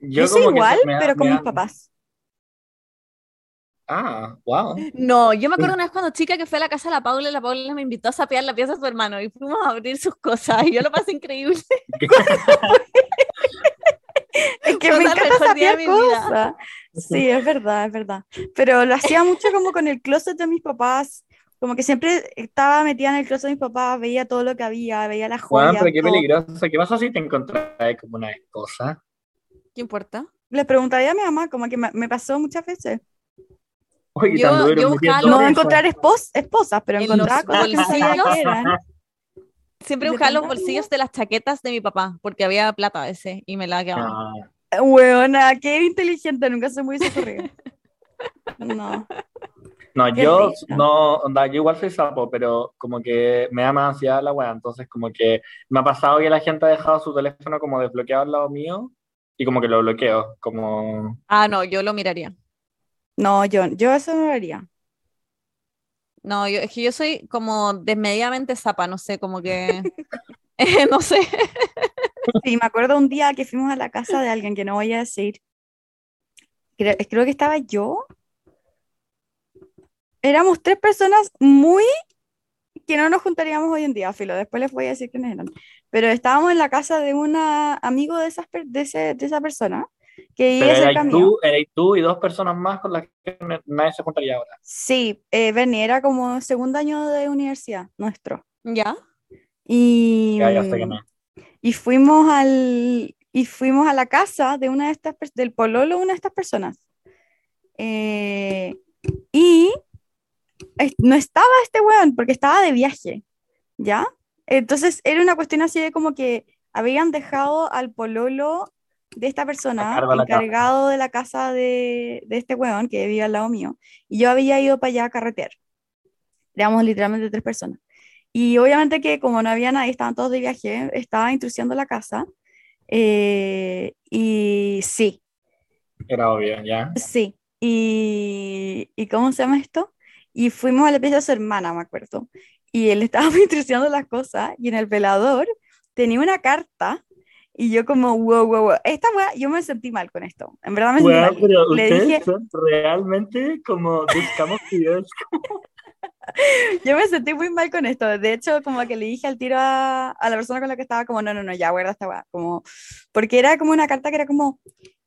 Yo soy igual, da- pero con mis papás. Ah, wow. No, yo me acuerdo una vez cuando chica que fue a la casa de la Paula y la Paula me invitó a sapear la pieza de su hermano y fuimos a abrir sus cosas y yo lo pasé increíble. Es que Fue me encanta mejor día de sapear mi vida. cosas. Sí, es verdad, es verdad. Pero lo hacía mucho como con el closet de mis papás. Como que siempre estaba metida en el closet de mis papás, veía todo lo que había, veía las Juan, joyas. pero qué todo. peligroso. ¿Qué pasa si te encontrás como una cosa? ¿Qué importa? Le preguntaría a mi mamá, como que me, me pasó muchas veces. Oye, Yo- tan duro yo metiendo buscaba No encontrar espos- esposas, pero En encontrar cosas que eran. Siempre ¿De buscaba los bolsillos de las chaquetas de mi papá porque había plata a veces y me la quedaba. Ah, Weona, qué inteligente, nunca se me hubiese ocurrido. No. No, Qué yo risa. no, onda, yo igual soy sapo, pero como que me da más ansiedad la wea, entonces como que me ha pasado que la gente ha dejado su teléfono como desbloqueado al lado mío y como que lo bloqueo, como... Ah, no, yo lo miraría. No, yo, yo eso no lo haría. No, yo, es que yo soy como desmedidamente zapa, no sé, como que. no sé. Sí, me acuerdo un día que fuimos a la casa de alguien que no voy a decir. Creo, creo que estaba yo. Éramos tres personas muy que no nos juntaríamos hoy en día, filo. Después les voy a decir quiénes eran. Pero estábamos en la casa de un amigo de, esas, de, ese- de esa persona que Pero cerca erais mío. tú, erais tú y dos personas más con las que nadie se juntaría ahora. Sí, eh, Bernie, era como segundo año de universidad nuestro. ¿Ya? Y, Ya, ya sé que no. y fuimos al y fuimos a la casa de una de estas del pololo una de estas personas Eh, y no estaba este weón porque estaba de viaje ya entonces era una cuestión así de como que habían dejado al pololo de esta persona encargado de la casa de, de este weón que vivía al lado mío y yo había ido para allá a carretear éramos literalmente tres personas y obviamente que como no había nadie, estaban todos de viaje, estaba intrusiando la casa. eh, y sí, Era obvio, ya. sí. Y, ¿y cómo se llama esto? Y fuimos a la pieza de su hermana, me acuerdo. Y él estaba intrusiando las cosas y en el velador tenía una carta y yo como, wow, wow, wow. Esta weá, yo me sentí mal con esto. En verdad me sentí mal. pero Le ustedes dije, son realmente como buscamos videos. Yo me sentí muy mal con esto. De hecho, como que le dije al tiro a, a la persona con la que estaba, como, no, no, no, ya, guarda esta weá. Como, porque era como una carta que era como,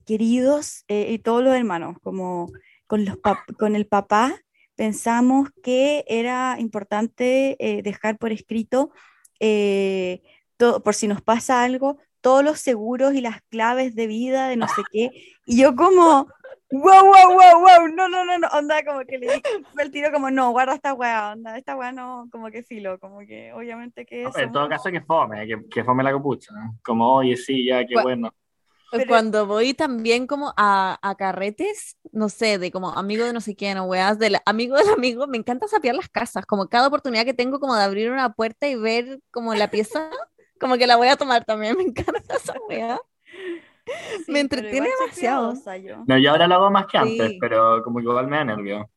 queridos eh, y todos los hermanos, como con, los con el papá pensamos que era importante eh, dejar por escrito, eh, todo, por si nos pasa algo, todos los seguros y las claves de vida de no sé qué. Y yo como, wow, wow, wow, wow, no, no, no, no, onda, como que le dije el tiro como, no, guarda esta weá, onda, esta weá no, como que filo, como que obviamente que En somos- todo caso que fome, que, que fome la capucha. ¿no? Como, oye, sí, ya, qué bueno. Pero- Cuando voy también como a, a carretes, no sé, de como amigo de no sé quién o weas, del amigo del amigo, me encanta sapear las casas, como cada oportunidad que tengo como de abrir una puerta y ver como la pieza, como que la voy a tomar también, me encanta esa wea. Sí, me entretiene demasiado. yo. No, yo ahora lo hago más que antes, Sí. pero como que igual me da nervio.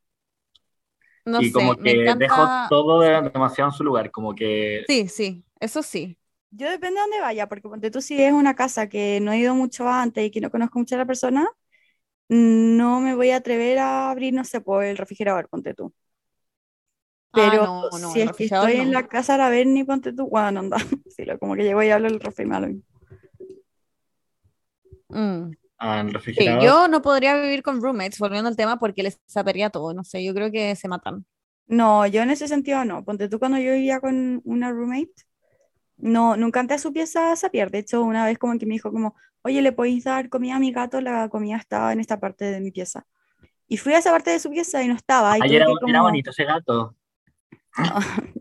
No y sé, como me que encanta. dejo todo de- demasiado en su lugar, como que Sí, sí, eso sí. Yo depende de dónde vaya, porque ponte tú si es una casa que no he ido mucho antes y que no conozco mucho a la persona, no me voy a atrever a abrir, no sé, por el refrigerador, ponte tú. Ah, Pero no, no, si es que estoy en la casa de la Berni, ponte tú, bueno, anda, sí, lo- como que llego y hablo el refri, me da lo mismo. Mm. Sí, refrigerador. yo no podría vivir con roommates, volviendo al tema, porque les sapería todo, no sé, yo creo que se matan. No, yo en ese sentido no. Ponte tú cuando yo vivía con una roommate, no, nunca entré a su pieza a sapear. De hecho, una vez como que me dijo como, oye, ¿le podéis dar comida a mi gato? La comida estaba en esta parte de mi pieza. Y fui a esa parte de su pieza y no estaba. Y, Ay, era, que era como- bonito ese gato.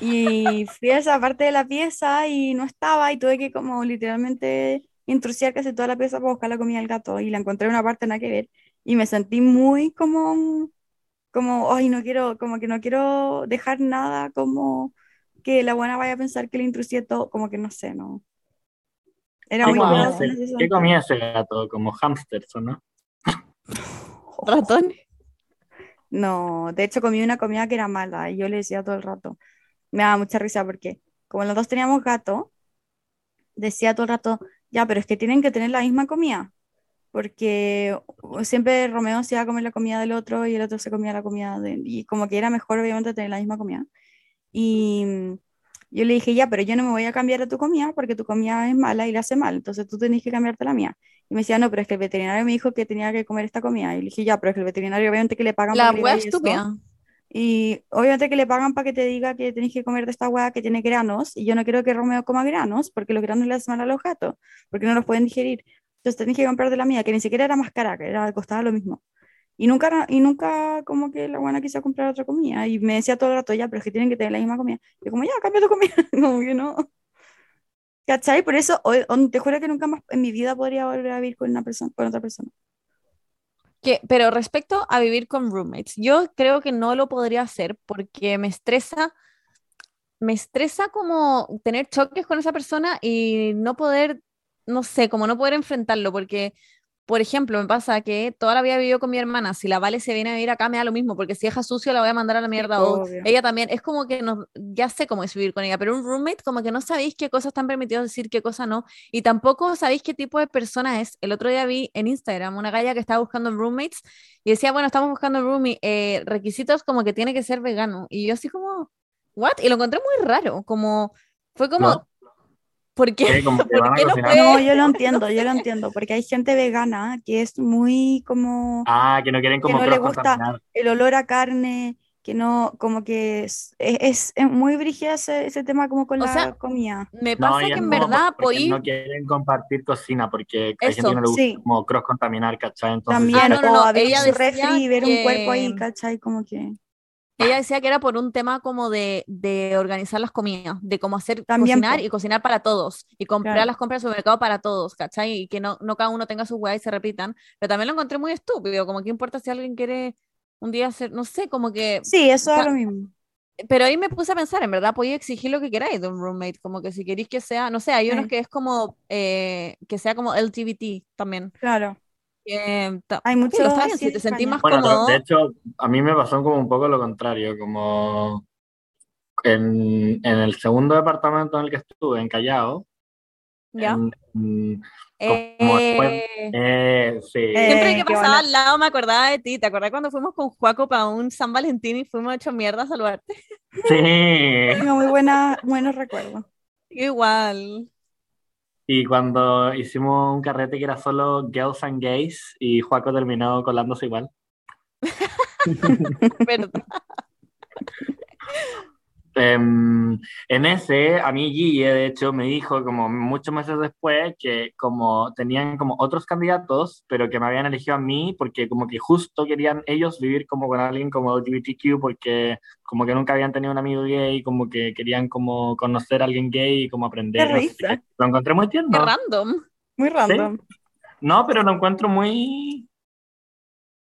y fui a esa parte de la pieza y no estaba y tuve que como literalmente intrusiar casi toda la pieza para buscar la comida del gato y la encontré en una parte nada que ver y me sentí muy como como ay no quiero como que no quiero dejar nada como que la buena vaya a pensar que le intrusé todo como que no sé no era ¿Qué muy comía, ese, qué comía ese gato? Como hamsters, ¿o no? ¿Ratón? No, de hecho comí una comida que era mala y yo le decía todo el rato. Me daba mucha risa porque como los dos teníamos gato, decía todo el rato, ya, pero es que tienen que tener la misma comida. porque siempre Romeo se iba a comer la comida del otro y el otro se comía la comida de y como que era mejor obviamente tener la misma comida. Y yo le dije, ya, pero yo no me voy a cambiar a tu comida porque tu comida es mala y la hace mal, entonces tú tenés que cambiarte la mía. Y me decía, no, pero es que el veterinario me dijo que tenía que comer esta comida. Y le dije, ya, pero es que el veterinario obviamente que le pagan La eso. estúpida. Y obviamente que le pagan para que te diga que tenés que comer de esta hueá que tiene granos. Y yo no quiero que Romeo coma granos porque los granos le hacen mal a los gatos, porque no los pueden digerir. Entonces tenés que comprar de la mía, que ni siquiera era más cara, que era, costaba lo mismo. Y nunca, y nunca como que la buena quiso comprar otra comida. Y me decía todo el rato, ya, pero es que tienen que tener la misma comida. Y yo como, ya, cambia tu comida. como que no. ¿Cachai? Por eso, te juro que nunca más en mi vida podría volver a vivir con una persona, con otra persona. Que, pero respecto a vivir con roommates, yo creo que no lo podría hacer porque me estresa, me estresa como tener choques con esa persona y no poder, no sé, como no poder enfrentarlo, porque, por ejemplo, me pasa que toda la vida vivido con mi hermana, si la Vale se viene a vivir acá me da lo mismo, porque si deja sucio la voy a mandar a la mierda, o obvio. ella también, es como que no, ya sé cómo es vivir con ella, pero un roommate como que no sabéis qué cosas están permitidas decir, qué cosas no, y tampoco sabéis qué tipo de persona es. El otro día vi en Instagram una galla que estaba buscando roommates y decía, bueno, estamos buscando roomie, eh, requisitos como que tiene que ser vegano. Y yo así como, ¿what? Y lo encontré muy raro, como, fue como, ¿No? ¿Por qué? Que ¿Por qué no No, yo lo entiendo, yo lo entiendo, porque hay gente vegana que es muy como Ah, que no quieren como que no le gusta el olor a carne, que no, como que es, es, es muy brígido ese, ese tema como con O la sea, comida. Me No, pasa y que en como verdad podí- no quieren compartir cocina porque hay gente que no le gusta sí. como cross contaminar, ¿cachai? Entonces, También, Ah, no, no, no, o abrir ella su decía refri y ver un cuerpo ahí, que- ¿cachai? Como que Ella decía que era por un tema como de, de organizar las comidas, de cómo hacer También, cocinar po. y cocinar para todos y comprar Claro. las compras de supermercado para todos, ¿cachai? Y que no, no cada uno tenga sus weas y se repitan. Pero también lo encontré muy estúpido, como que importa si alguien quiere un día hacer, no sé, como que... sí, eso es lo mismo. Pero ahí me puse a pensar, en verdad podía exigir lo que queráis de un roommate, como que si queréis que sea, no sé, hay unos Sí. que es como, eh, que sea como LGBT también. Claro. Ta- Hay muchos si en te sentís más Bueno, cómodo, de hecho, a mí me pasó como un poco lo contrario, como en, en el segundo departamento en el que estuve, en Callao, ¿ya? en- en- Eh, después- eh, sí, Eh, Siempre que pasaba al lado me acordaba de ti. ¿Te acordás cuando fuimos con Juaco para un San Valentín y fuimos hecho mierda a saludarte? sí. Tengo muy buena, buenos recuerdos. Igual. Y cuando hicimos un carrete que era solo girls and gays y Juaco terminó colándose igual. Em, en ese, a mí Guille, de hecho, me dijo como muchos meses después que como tenían como otros candidatos, pero que me habían elegido a mí porque como que justo querían ellos vivir como con alguien como LGBTQ porque como que nunca habían tenido un amigo gay, como que querían como conocer a alguien gay y como aprender. Qué risa. Lo encontré muy tierno. Qué random. Muy random. No, pero lo encuentro muy...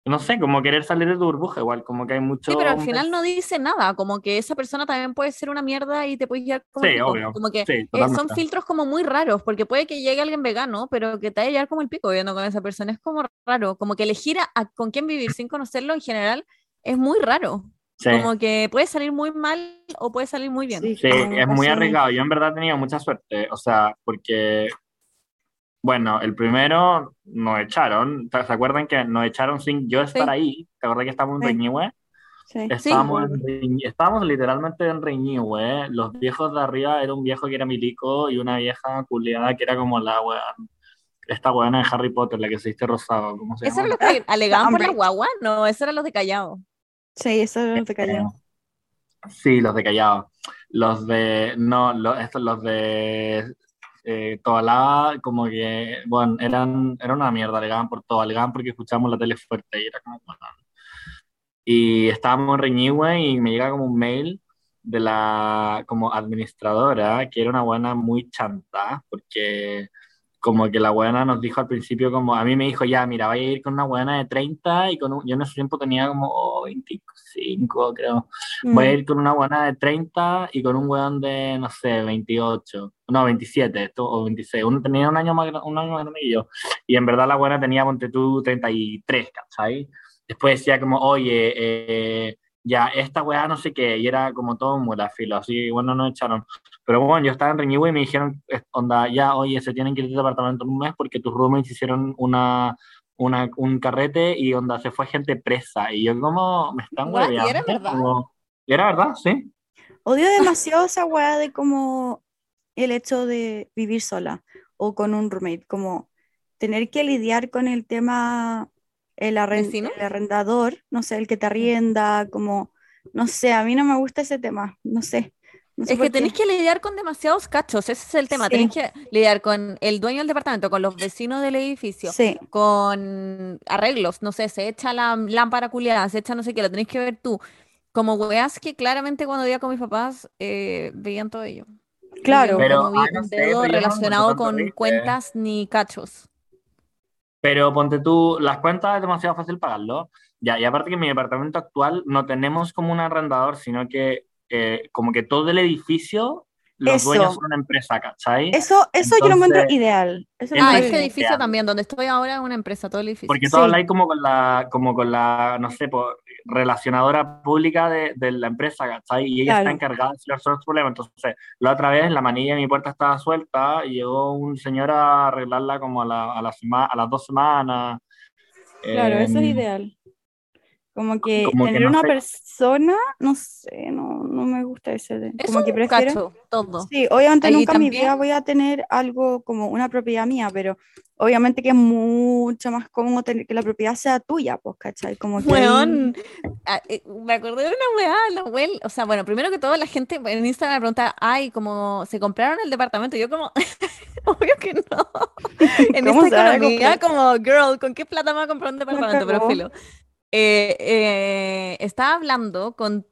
No sé, como querer salir de tu burbuja igual, como que hay mucho... Sí, pero al final no dice nada, como que esa persona también puede ser una mierda y te puedes llevar como el Sí, pico. obvio. Como que Sí, eh, son filtros como muy raros, porque puede que llegue alguien vegano, pero que te vaya a llevar como el pico viviendo con esa persona. Es como raro, como que elegir a, a con quién vivir sin conocerlo en general es muy raro. Sí. Como que puede salir muy mal o puede salir muy bien. Sí, Sí, es muy arriesgado. Yo en verdad he tenido mucha suerte, o sea, porque, bueno, el primero nos echaron, ¿se acuerdan que nos echaron sin yo estar Sí. ahí? ¿Te acuerdas que estábamos en Sí. Reñihue? Sí. Estábamos, en estábamos literalmente en Reñihue, los viejos de arriba era un viejo que era milico y una vieja culiada que era como la weón, esta weona de Harry Potter, la que se viste rosado, ¿cómo se ¿Eso era lo que alegaban por la guagua? No, eso era los de Callao. Sí, eso no te cayó. Sí, los de Callao. Los de. No, estos, los de. Eh, Tobalaba, como que. Bueno, eran, era una mierda, alegaban por todo. Alegaban porque escuchábamos la tele fuerte y era como. bueno. Y estábamos en Reñihue y me llega como un mail de la como administradora, que era una buena muy chanta, porque como que la buena nos dijo al principio como, a mí me dijo, ya, mira, vaya a ir con una buena de 30 y con un, yo en ese tiempo tenía como oh, 25, creo. Voy a Mm. ir con una buena de 30 y con un weón de, no sé, 28, no, 27, esto, o 26. Uno tenía un año más, un año más grande que yo. Y en verdad la buena tenía, ponte tú, 33, ¿cachai? Después decía como, oye, eh, ya, esta weá no sé qué, y era como todo un la filo, así que bueno, nos echaron. Pero bueno, yo estaba en Reñihue y me dijeron, eh, onda, ya, oye, se tienen que ir de departamento en un mes porque tus roommates hicieron una una, un carrete y onda se fue gente presa. Y yo como, me están hueveando. era verdad? Como- ¿Y era verdad? Sí. Odio demasiado esa weá de como el hecho de vivir sola o con un roommate, como tener que lidiar con el tema, el, el arrendador, no sé, el que te arrienda, como, no sé, a mí no me gusta ese tema, no sé. no sé Es que tenés qué. que lidiar con demasiados cachos, ese es el tema. Sí. Tenés que lidiar con el dueño del departamento, con los vecinos del edificio, Sí, con arreglos, no sé, se echa la lámpara culiada, se echa no sé qué, lo tenés que ver tú. Como weas que claramente cuando vivía con mis papás eh, veían todo ello. Claro. Pero, ah, no un sé, dedo relacionado con cuentas ni cachos. Pero ponte tú, las cuentas es demasiado fácil pagarlo. Ya, y aparte que en mi departamento actual no tenemos como un arrendador, sino que eh, como que todo el edificio, los Eso. dueños son una empresa, ¿cachai? Eso, eso yo lo encuentro Entonces, ideal. Eso Ah, es este edificio ideal. también, donde estoy ahora es una empresa, todo el edificio. Porque Sí. tú habláis como con la, como con la, no sé, por, relacionadora pública de, de la empresa, ¿cachai? Y ella está encargada de solucionar los problemas. Entonces, la otra vez la manilla de mi puerta estaba suelta y llegó un señor a arreglarla como a, la, a, la sema- a las dos semanas. Claro, eso es Em, ideal. Como que como que tener no una sé. persona, no sé, no, no me gusta ese. de- Es Como que un prefiero. cacho, todo. Sí, obviamente Ahí nunca en mi vida voy a tener algo como una propiedad mía, pero obviamente que es mucho más cómodo tener que la propiedad sea tuya, pues, ¿cachai? Como que ahí- Weón, ah, eh, me acordé de una weá, la abuela, o sea, bueno, primero que todo la gente en Instagram me pregunta, ay, como se compraron el departamento, y yo como, obvio que no. En ¿Cómo esta economía, como, girl, ¿con qué plata me voy a comprar un departamento? Pero filo. Eh, eh, estaba hablando con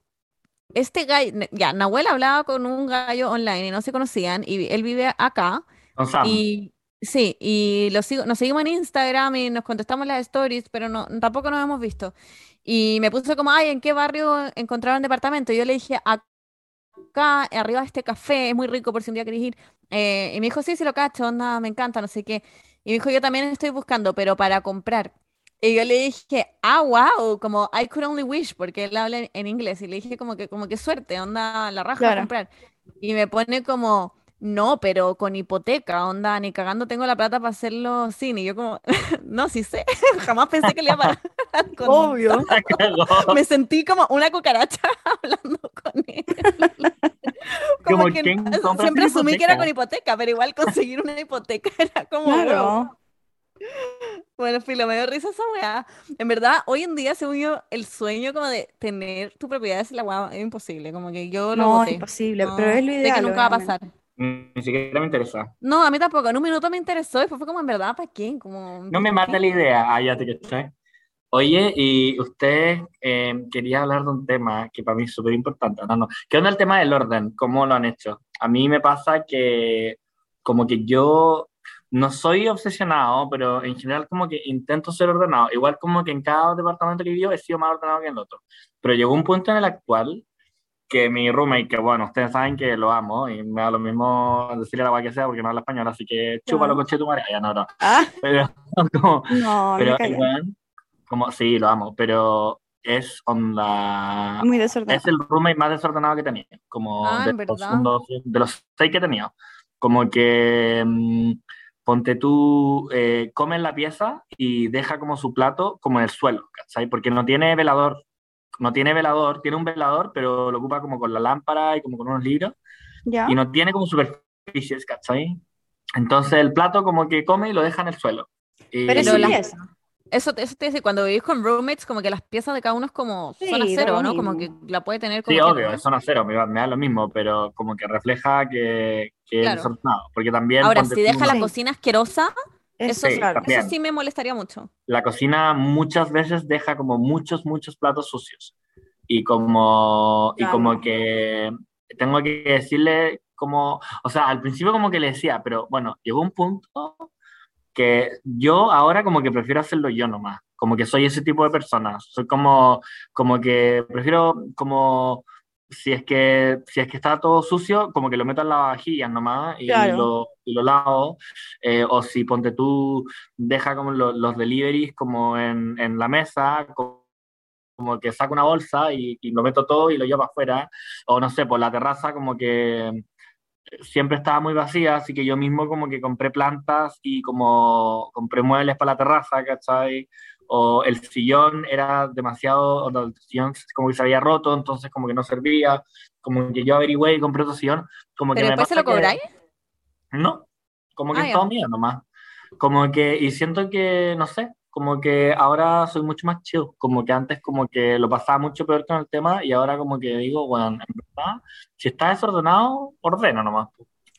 este gallo, ya, Nahuel hablaba con un gallo online y no se conocían, y él vive acá, con Sam. y sí, y lo sigo, nos seguimos en Instagram y nos contestamos las stories, pero no, tampoco nos hemos visto. Y me puso como, ay, ¿en qué barrio encontraron departamento? Y yo le dije, acá, arriba de este café, es muy rico por si un día querés ir. Eh, y me dijo, sí, sí lo cacho, onda, me encanta, no sé qué. Y me dijo, yo también estoy buscando, pero para comprar. Y yo le dije, ah, wow, como I could only wish, porque él habla en, en inglés. Y le dije, como que, como que suerte, onda, la raja a Claro. comprar. Y me pone como, no, pero con hipoteca, onda, ni cagando tengo la plata para hacerlo sin. Y yo como, no, sí sé, jamás pensé que le iba a pagar con- Obvio. Me sentí como una cucaracha hablando con él. Como Como, que ¿quién no- compra siempre asumí que era hipoteca? con hipoteca, pero igual conseguir una hipoteca era como, wow. Bueno, filo, me dio risa esa weá. En verdad, hoy en día, según yo, el sueño como de tener tu propiedad es la weá, es imposible. Como que yo lo No, es boté. imposible, No, pero es lo sé ideal. que nunca va a obviamente. pasar. Ni siquiera me interesa. No, a mí tampoco. En un minuto me interesó, después fue como, en verdad, ¿para qué? Como, No me mata la idea. Ah, ya te caché. Oye, y usted eh, quería hablar de un tema que para mí es súper importante. No, no. ¿Qué onda el tema del orden? ¿Cómo lo han hecho? A mí me pasa que como que yo no soy obsesionado, pero en general como que intento ser ordenado. Igual como que en cada departamento que vivo he sido más ordenado que en el otro. Pero llegó un punto en el actual que mi roommate, que bueno, ustedes saben que lo amo y me da lo mismo decirle la agua que sea porque no habla español, así que chúpalo Claro. con tu madre. Ya no, no. Ah, Pero como, no, pero igual, como sí, lo amo, pero es onda. Muy desordenado. Es el roommate más desordenado que tenido. Como Ah, de, ¿en los, de los seis que he tenido. Como que mm, ponte tú, eh, come en la pieza y deja como su plato como en el suelo, ¿cachai? Porque no tiene velador. No tiene velador, tiene un velador, pero lo ocupa como con la lámpara y como con unos libros ¿Ya? y no tiene como superficies, ¿cachai? Entonces el plato como que come y lo deja en el suelo. Y- Pero las- es. Eso, te- eso te dice, cuando vivís con roommates, como que las piezas de cada uno es como Sí, zona cero, ¿no? Como que la puede tener como Sí, quiera, obvio, es zona cero, me, da- me da lo mismo, pero como que refleja que, que Claro. es desordenado. Porque también Ahora, si deja la cocina asquerosa, eso, Sí, claro. eso sí me molestaría mucho. la cocina muchas veces deja como muchos, muchos platos sucios. Y como, y Claro. como que tengo que decirle como, o sea, al principio como que le decía, pero bueno, llegó un punto que yo ahora como que prefiero hacerlo yo nomás, como que soy ese tipo de persona, soy como, como que prefiero como si es que si es que está todo sucio, como que lo meto en la vajilla nomás y, Claro. lo, y lo lavo, Eh, o si ponte tú deja como lo- los deliveries como en, en la mesa, co- como que saco una bolsa y, y lo meto todo y lo llevo afuera, o no sé, por la terraza como que siempre estaba muy vacía, así que yo mismo como que compré plantas y como compré muebles para la terraza, ¿cachai? O el sillón era demasiado, o el sillón como que se había roto, entonces como que no servía, como que yo averigüé y compré otro sillón. Como ¿Pero que me después se lo que- cobráis? No, como que Ah, es todo mío nomás. Como que, y siento que, no sé, como que ahora soy mucho más chill, como que antes como que lo pasaba mucho peor con el tema y ahora como que digo, bueno, en verdad, si está desordenado, ordeno nomás.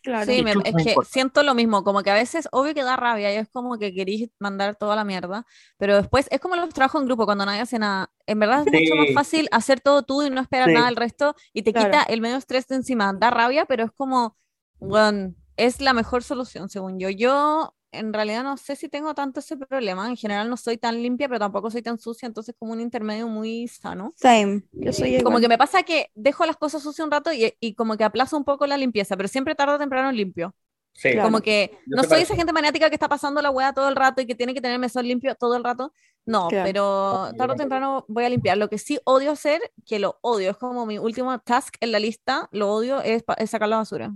Claro. Sí, me- es que importa. siento lo mismo, como que a veces, obvio que da rabia, y es como que querís mandar toda la mierda, pero después es como los trabajos en grupo, cuando nadie hace nada. En verdad es mucho más Sí. fácil hacer todo tú y no esperar Sí. nada del resto, y te Claro. quita el medio estrés de encima. Da rabia, pero es como, bueno, es la mejor solución, según yo. Yo, en realidad, no sé si tengo tanto ese problema. En general, no soy tan limpia, pero tampoco soy tan sucia, entonces como un intermedio muy sano. Same. Yo soy igual. Como que me pasa que dejo las cosas sucias un rato y, y como que aplazo un poco la limpieza, pero siempre tarde o temprano limpio. Sí, Claro. Como que no soy parece. esa gente maniática que está pasando la hueá todo el rato y que tiene que tener el mesón limpio todo el rato. No, Claro. pero tarde o temprano voy a limpiar. Lo que sí odio hacer, que lo odio, es como mi último task en la lista, lo odio, es, es sacar la basura.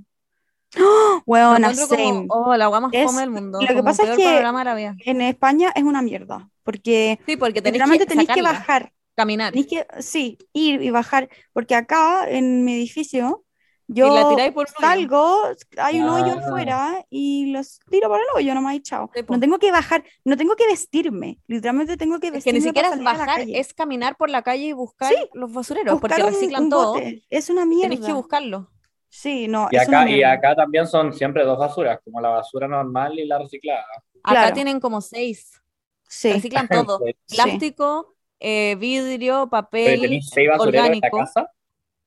Lo Weona, encuentro como, same. oh, la hueá más Es- fome del mundo. lo que pasa es que- la. En España es una mierda, porque Sí, porque tenés literalmente que tenéis que sacarla, bajar, caminar. tenéis que, sí, ir y bajar, porque acá en mi edificio la yo tiráis por un hoyo. salgo, hay un hoyo Ah. afuera y los tiro por el hoyo nomás y chao. Sí. No tengo que bajar, no tengo que vestirme, literalmente tengo que Es que vestirme ni siquiera para es la bajar, es caminar por la calle y buscar Sí, los basureros, buscar porque un, reciclan un todo. bote, es una Tenés que mierda. buscarlo. Sí, no, Y acá, y acá también son siempre dos basuras, como la basura normal y la reciclada. Acá Claro. tienen como seis. Sí, Reciclan todo. Sí. Plástico, eh, vidrio, ¿Pero papel, tenéis seis basureros en orgánico. la casa?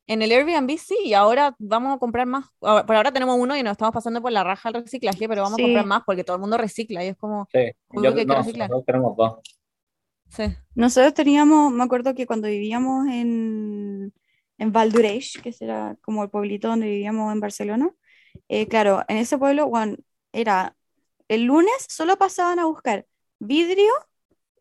En el Airbnb sí, y ahora vamos a comprar más. Por ahora tenemos uno y nos estamos pasando por la raja el reciclaje, pero vamos Sí. a comprar más porque todo el mundo recicla y es como, Sí, yo, que no, reciclar. nosotros tenemos dos. sí. Nosotros teníamos, me acuerdo que cuando vivíamos en, en Valdureich, que era como el pueblito donde vivíamos en Barcelona, eh, claro, en ese pueblo, Juan, era el lunes solo pasaban a buscar vidrio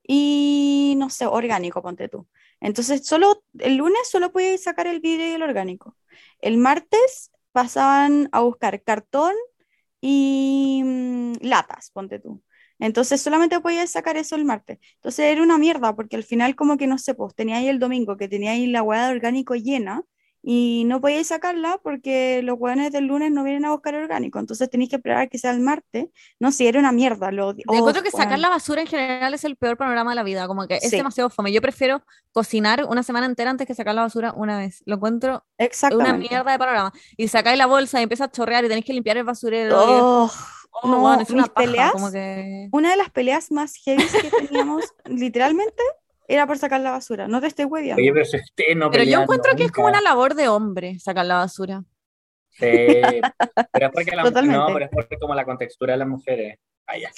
y, no sé, orgánico, ponte tú. Entonces, solo el lunes solo podías sacar el vidrio y el orgánico. El martes pasaban a buscar cartón y mm, latas, ponte tú. Entonces solamente podías sacar eso el martes. Entonces era una mierda, porque al final como que no sé, pues tenía ahí el domingo que tenía ahí la hueá de orgánico llena y no podíais sacarla porque los hueones del lunes no vienen a buscar orgánico. Entonces tenéis que esperar a que sea el martes. No, sí, era una mierda. Lo, Yo encuentro oh, que sacar la basura en general es el peor panorama de la vida, como que es Sí. demasiado fome. Yo prefiero cocinar una semana entera antes que sacar la basura una vez. Lo encuentro una mierda de panorama. Y sacáis la bolsa y empieza a chorrear y tenéis que limpiar el basurero. y Oh, Oh, no, es una mis paja, peleas, como que... una de las peleas más heavy que teníamos, literalmente, era por sacar la basura. No te estoy hueviando. Oye, pero no yo encuentro que es como una labor de hombre sacar la basura. Sí, pero es porque la, Totalmente. no, pero es porque como la contextura de las mujeres. Ah. Es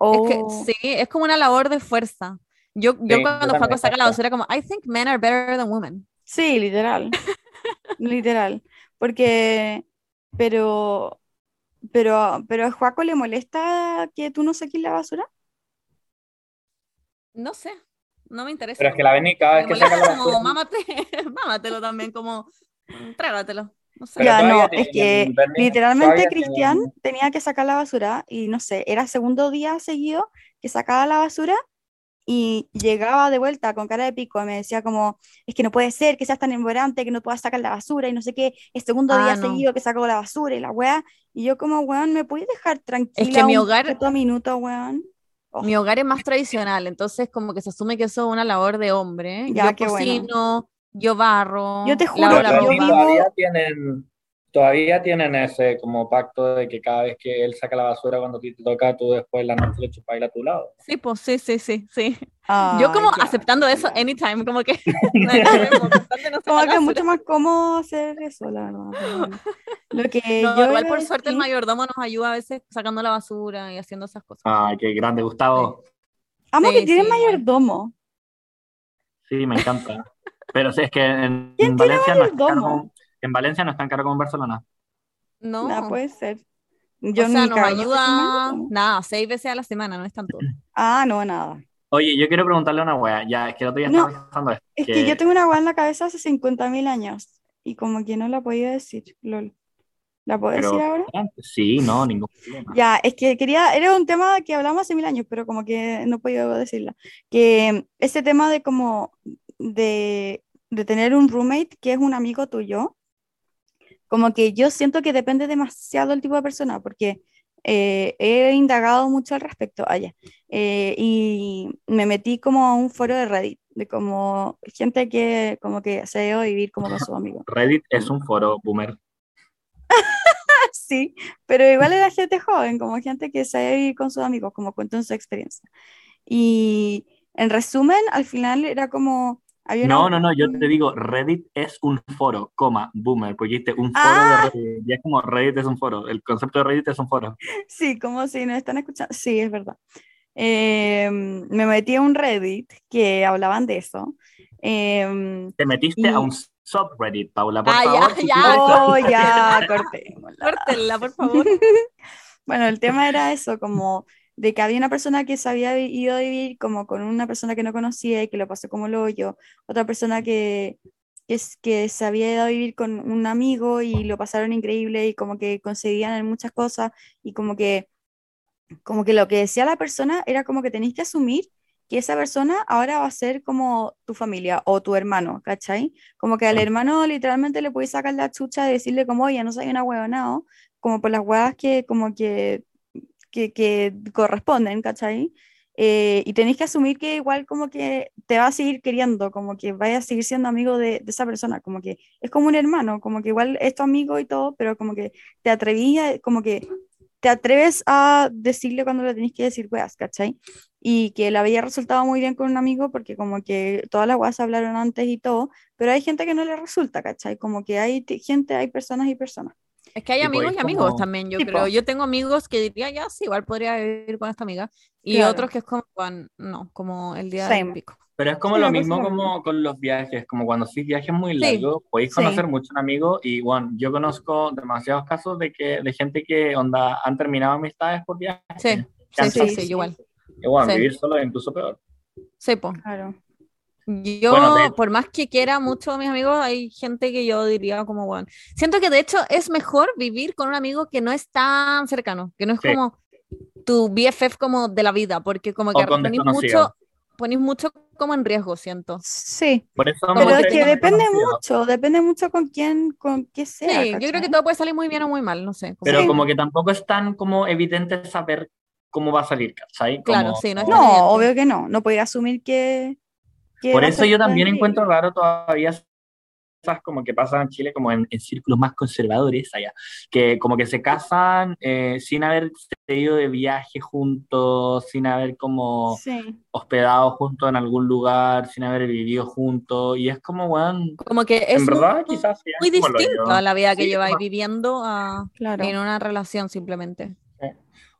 Oh, que sí, es como una labor de fuerza. Yo, yo Sí, cuando Paco saca la basura, como, I think men are better than women. Sí, literal. literal. Porque, pero, pero, pero a Juaco le molesta que tú no saques la basura. No sé, no me interesa. Pero es que la Beni cada vez Me que saca molesta la como, basura. mámate, mámatelo también, como, mm, trágatelo. No sé. Pero ya, todavía no, tienen- es que literalmente todavía Cristian tienen- tenía que sacar la basura y no sé, era segundo día seguido que sacaba la basura y llegaba de vuelta con cara de pico y me decía como, es que no puede ser que seas tan emborante que no puedas sacar la basura y no sé qué, es segundo Ah, día no. seguido que saco la basura y la weá, y yo como, weón, ¿me puedes dejar tranquila que mi un hogar- puto minuto, weón? Oh. Mi hogar es más tradicional, entonces como que se asume que eso es una labor de hombre. Ya, yo qué bueno. cocino, yo barro, Yo te juro que yo vivo- tienen, todavía tienen ese como pacto de que cada vez que él saca la basura cuando a ti te toca, tú después la noche le chupas a tu lado. Sí, pues sí, sí, sí, sí. Ah, yo como aceptando eso anytime, como que Como que es mucho más cómodo hacer eso, la verdad. Lo que No, yo igual por suerte el mayordomo nos ayuda a veces sacando la basura y haciendo esas cosas. Ay, qué grande, Gustavo. Amo Sí, que tiene sí, igual. mayordomo. Sí, me encanta. Pero sí, es que en, ¿Quién en tiene Valencia no es en Valencia no es tan caro como en Barcelona. No, Ah, puede ser. o Yo sea, ni nos ayuda, nada, seis veces a la semana, no es tanto. Ah, no, nada. Oye, yo quiero preguntarle una wea. Ya, es que el otro día No, estaba pensando esto. Es que que- yo tengo una weá en la cabeza hace 50.000 años y como que no la podía decir, lol. ¿La puedo Pero decir ahora? sí, no, ningún problema. Ya, es que quería, era un tema que hablamos hace mil años, pero como que no puedo decirla. Que ese tema de como de, de tener un roommate que es un amigo tuyo, como que yo siento que depende demasiado del tipo de persona, porque eh, he indagado mucho al respecto allá y me metí como a un foro de Reddit, de como gente que como que se debe vivir como con sus amigos. Reddit es un foro boomer. Sí, pero igual era gente joven, como gente que se debe vivir con sus amigos, como cuentan su experiencia. Y en resumen, al final era como... Había una- No, no, no, yo te digo, Reddit es un foro, coma, boomer, porque dijiste un foro Ah. de Reddit. Y es como Reddit es un foro. El concepto de Reddit es un foro. Sí, como si nos están escuchando. Sí, es verdad. Em, me metí a un Reddit que hablaban de eso. Em, Te metiste Y- a un subreddit, Paula, por Ah, ya, favor. ya. quieres- oh, ya, cortémosla. Córtenla, por favor. Bueno, el tema era eso, como de que había una persona que se había ido a vivir como con una persona que no conocía y que lo pasó como el hoyo, otra persona que, que, es, que se había ido a vivir con un amigo y lo pasaron increíble y como que en muchas cosas y como que, como que lo que decía la persona era como que tenéis que asumir que esa persona ahora va a ser como tu familia o tu hermano, ¿cachai? Como que al hermano literalmente le podéis sacar la chucha y decirle como, oye, no soy una huevonao, como por las huevas que como que, que, que corresponden, ¿cachai? Eh, y tenéis que asumir que igual como que te va a seguir queriendo, como que vaya a seguir siendo amigo de, de esa persona, como que es como un hermano, como que igual es tu amigo y todo, pero como que te atrevías, como que te atreves a decirle cuando le tenéis que decir weas, ¿cachai? Y que le había resultado muy bien con un amigo porque como que todas las weas hablaron antes y todo, pero hay gente que no le resulta, ¿cachai? Como que hay gente, hay personas y personas. Es que hay amigos y amigos como- también, yo Tipo. creo. Yo tengo amigos que diría, ya, sí, igual podría vivir con esta amiga. Y Claro. otros que es como, "Juan, no, como el día del pico. Pero es como Sí, lo mismo como con los viajes, como cuando haces viajes muy Sí, largos, podéis sí. conocer mucho un amigo y bueno, yo conozco demasiados casos de que de gente que onda han terminado amistades por viajes. Sí, sí, sí, sí, sí. igual. Y bueno, Sí. vivir solo es incluso peor. Sí, po. Claro. Yo, Bueno, de- por más que quiera mucho a mis amigos, hay gente que yo diría como, bueno, siento que de hecho es mejor vivir con un amigo que no es tan cercano, que no es Sí. como tu BFF como de la vida, porque como que ponís mucho, ponís mucho como en riesgo, siento. Sí, Por eso pero es que depende mucho, depende mucho con quién, con qué sea, Sí, yo creo que todo puede salir muy bien o muy mal, no sé. como- Pero Sí. como que tampoco es tan como evidente saber cómo va a salir, ¿cachai? Claro, sí, no es tan No, evidente. obvio que no, no podía asumir que... Por eso yo también encuentro raro todavía esas como que pasan en Chile como en, en círculos más conservadores allá, que como que se casan eh, sin haber ido de viaje juntos, sin haber como Sí, hospedado juntos en algún lugar, sin haber vivido juntos, y es como, weón, Como que es en verdad muy, quizás sea muy distinto a la vida que Sí, lleváis como- viviendo a, claro. en una relación simplemente.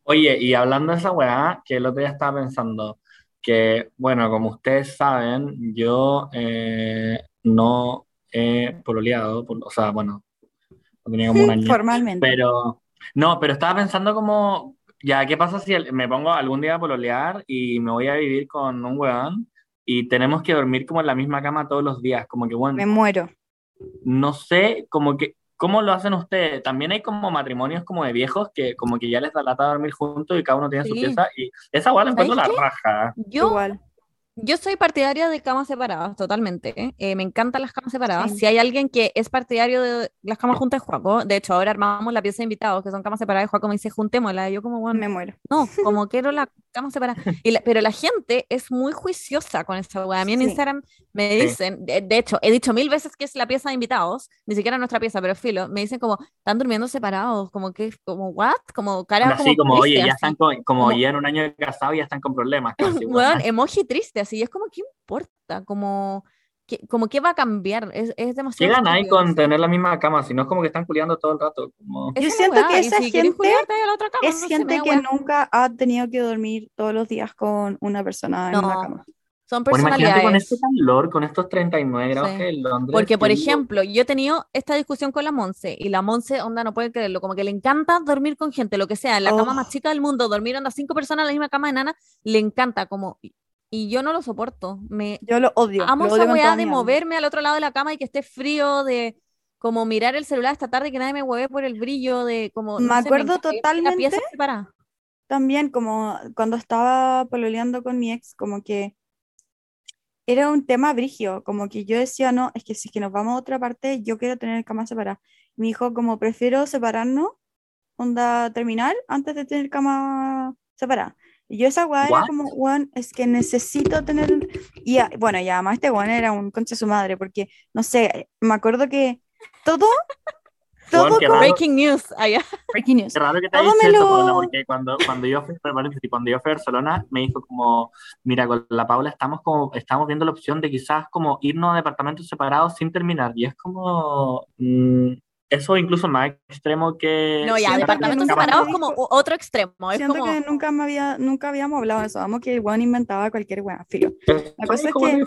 Oye, y hablando de esa weá, que el otro día estaba pensando que, bueno, como ustedes saben, yo eh, no he pololeado, o sea, bueno, no tenía como un año, Formalmente. pero no, pero estaba pensando como, ya, ¿qué pasa si el- me pongo algún día a pololear y me voy a vivir con un weón y tenemos que dormir como en la misma cama todos los días? Como que, bueno, Me muero. no sé, como que, ¿cómo lo hacen ustedes? También hay como matrimonios como de viejos que como que ya les da lata dormir juntos y cada uno tiene su pieza y esa la encuentro la raja. Yo, Igual. Yo soy partidaria de camas separadas, totalmente. ¿eh? Me encantan las camas separadas. Sí. Si hay alguien que es partidario de las camas juntas, Juaco. De hecho, ahora armamos la pieza de invitados, que son camas separadas, y Juaco me dice, juntémosla. Y yo como, bueno, Me muero. no, como quiero la cama separada. Y la- pero la gente es muy juiciosa con esta weá. A mí en Sí. Instagram me dicen, de, de hecho, he dicho mil veces que es la pieza de invitados, ni siquiera nuestra pieza, pero filo, me dicen como, están durmiendo separados, como que, como, what? Como cara Así como, oye, triste, ya así. están con, como, Como- ya en un año de casado ya están con problemas casi, weón. Weón, emoji triste, así, es como, ¿qué importa? Como, ¿qué, como, ¿qué va a cambiar? Es, es ¿Qué demasiado ahí estúpido con tener la misma cama? Si no es como que están culiando todo el rato. Como... Yo siento que y esa si gente cama, Es no gente que nunca ha tenido que dormir todos los días con una persona en una No, cama. Son Bueno, imagínate con personalidades. este calor, con estos 39 grados Sí. que Londres. Porque, por ejemplo, yo he tenido esta discusión con la Monse y la Monse, onda, no puede creerlo, como que le encanta dormir con gente, lo que sea, en la cama más Oh. chica del mundo, dormir onda cinco personas en la misma cama de nana, le encanta, como, y- yo no lo soporto. Me Yo lo odio. amo lo esa odio weá de mi moverme al otro lado de la cama y que esté frío, de como mirar el celular esta tarde que nadie me hueve por el brillo de como... Me no sé, acuerdo que la totalmente. pieza separada. También como cuando estaba pololeando con mi ex, como que era un tema brigio, como que yo decía, no, es que si es que nos vamos a otra parte, yo quiero tener cama separada. Me dijo, como prefiero separarnos, onda terminar, antes de tener cama separada. Y yo esa weá era como, weón, es que necesito tener... Y a- bueno, y además este weón era un concha de su madre, porque, no sé, me acuerdo que todo, todo qué como... Breaking news. allá. Breaking news. Qué raro que te Todo haya me dicho eso, lo- porque cuando, cuando yo fui, cuando yo fui a Barcelona, me dijo como, mira, con la Paula estamos como, estamos viendo la opción de quizás como irnos a departamentos separados sin terminar. Y es como, mm, eso incluso más extremo que... No, ya, departamentos separados como otro extremo. Es Siento como... que nunca, me había, nunca habíamos hablado de eso. Vamos que el weón inventaba cualquier weá, filo. La cosa es que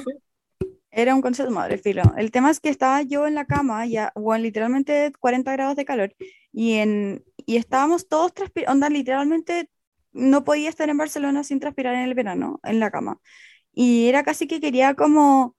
era un concepto madre, filo. El tema es que estaba yo en la cama, ya, bueno, literalmente 40 grados de calor, y, en, y estábamos todos transpirando, onda, literalmente no podía estar en Barcelona sin transpirar en el verano, en la cama. Y era casi que quería como,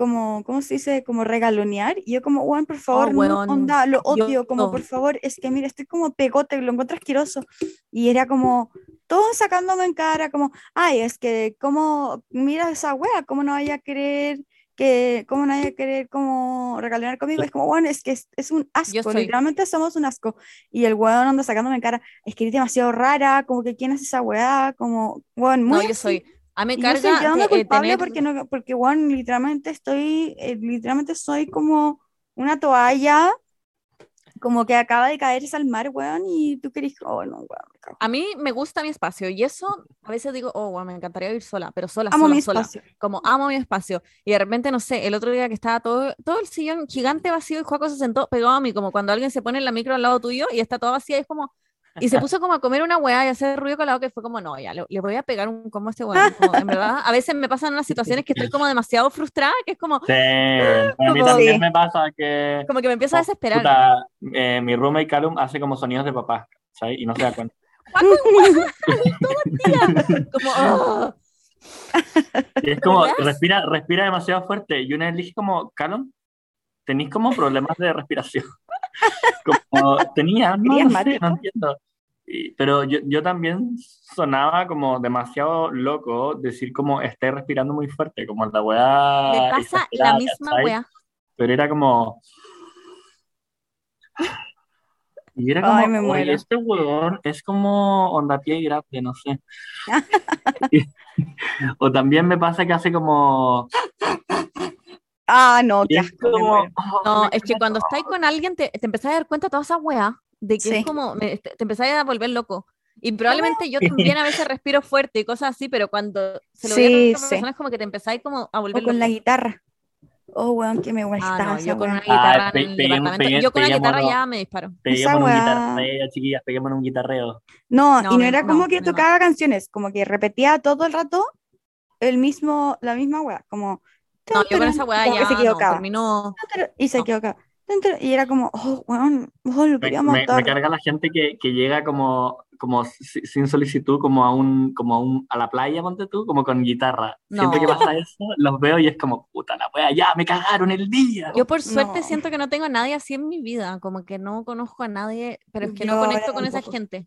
como, ¿cómo se dice? Como regalonear. Y yo como, Juan, por favor, no, weón, onda, lo yo- odio, como, por favor, es que mira, estoy como pegote, lo encuentro asqueroso. Y era como, todos sacándome en cara, como, ay, es que, como, mira esa wea, ¿cómo no vaya a querer que, cómo no vaya a querer como regalonear conmigo? Es como, bueno, es que es, es un asco, literalmente somos un asco. Y el weón anda sacándome en cara, es que eres demasiado rara, como que quién es esa weá, como, weón, muy No, yo así. soy... A mí me yo carga sintiéndome te- eh, culpable tener... porque, no, porque, bueno, literalmente estoy, eh, literalmente soy como una toalla, como que acaba de caerse al mar, weón, y tú querés, oh, no, weón. A mí me gusta mi espacio y eso a veces digo, oh, wow, me encantaría vivir sola, pero sola, Amo sola, mi sola. espacio. Como amo mi espacio. Y de repente, no sé, el otro día que estaba todo, todo el sillón gigante vacío y Juaco se sentó pegado a mí, como cuando alguien se pone en la micro al lado tuyo y está todo vacío y es como... Y se puso como a comer una weá y a hacer ruido con la boca y fue como, no, ya, le, le voy a pegar un como a este weón. Como, en verdad, a veces me pasan unas situaciones que estoy como demasiado frustrada, que es como, Sí, a mí también Sí. me pasa que como que me empiezo a desesperar. puta, eh, mi roommate Calum hace como sonidos de papá, ¿sabes? Y no se da cuenta. Como, "Oh". Y es como, respira, respira demasiado fuerte. Y una vez le dije como, Calum, tenéis como problemas de respiración. Como, tenía, no, sé, no entiendo. Y- pero yo, yo también sonaba como demasiado loco decir como, estoy respirando muy fuerte, como la weá Me pasa la misma weá. Pero era como... Y era como, Ay, me "Oye, muero". este huevón es como onda pie grande, no sé. Y- o también me pasa que hace como... Ah, no, y qué es asco, como. "Oh, No, es que cago". cuando estáis con alguien te, te empezás a dar cuenta de toda esa weá, de que Sí. es como, me- te, te empezás a volver loco. Y probablemente yo también a veces respiro fuerte y cosas así, pero cuando se lo veía a Sí, otra sí. persona es como que te empezáis como a volver O con la loco. guitarra. Oh, weón, que me molesta Ah, no, esa yo con una guitarra Ah, pe- en el departamento. yo con la guitarra ya me disparo. Peguémonos un guitarreo, chiquillas, peguémonos un guitarreo. No, No, y no me- era no, como que me da. tocaba canciones, como que repetía todo el rato el mismo, la misma weá, como... No, yo con esa weá ya se no, equivocaba. terminó. Y se no. equivocaba. Y era como, oh, weón, oh, lo Me, quería me- me carga la gente que, que llega como, como si- sin solicitud, como a un, como a un, a la playa, ponte tú, como con guitarra. Siempre que No. pasa eso, los veo y es como, puta la wea, ya, me cagaron el día. Yo por suerte No. siento que no tengo a nadie así en mi vida, como que no conozco a nadie, pero es que no Yo conecto ahora con esa gente.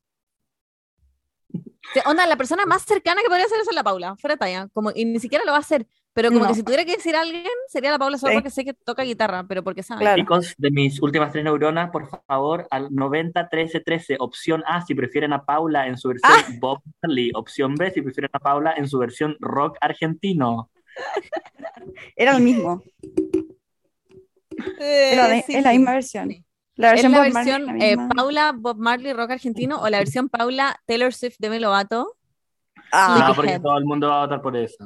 O sea, onda, la persona más cercana que podría hacer eso es la Paula, fuera de talla, como, y ni siquiera lo va a hacer, pero como No. que si tuviera que decir a alguien, sería la Paula solo Sí. porque sé que toca guitarra, pero porque sabe. Claro. Chicos, de mis últimas tres neuronas, por favor, al 90 13 13, opción A si prefieren a Paula en su versión Ah. Bob Marley, opción B si prefieren a Paula en su versión rock argentino. Era el mismo. Eh, Era la- sí, es la sí. misma versión. La ¿Es versión la Bob Marley, versión la eh, misma. Paula Bob Marley rock argentino o la versión Paula Taylor Swift de Melovato? Ah, no, porque todo el mundo va a votar por esa.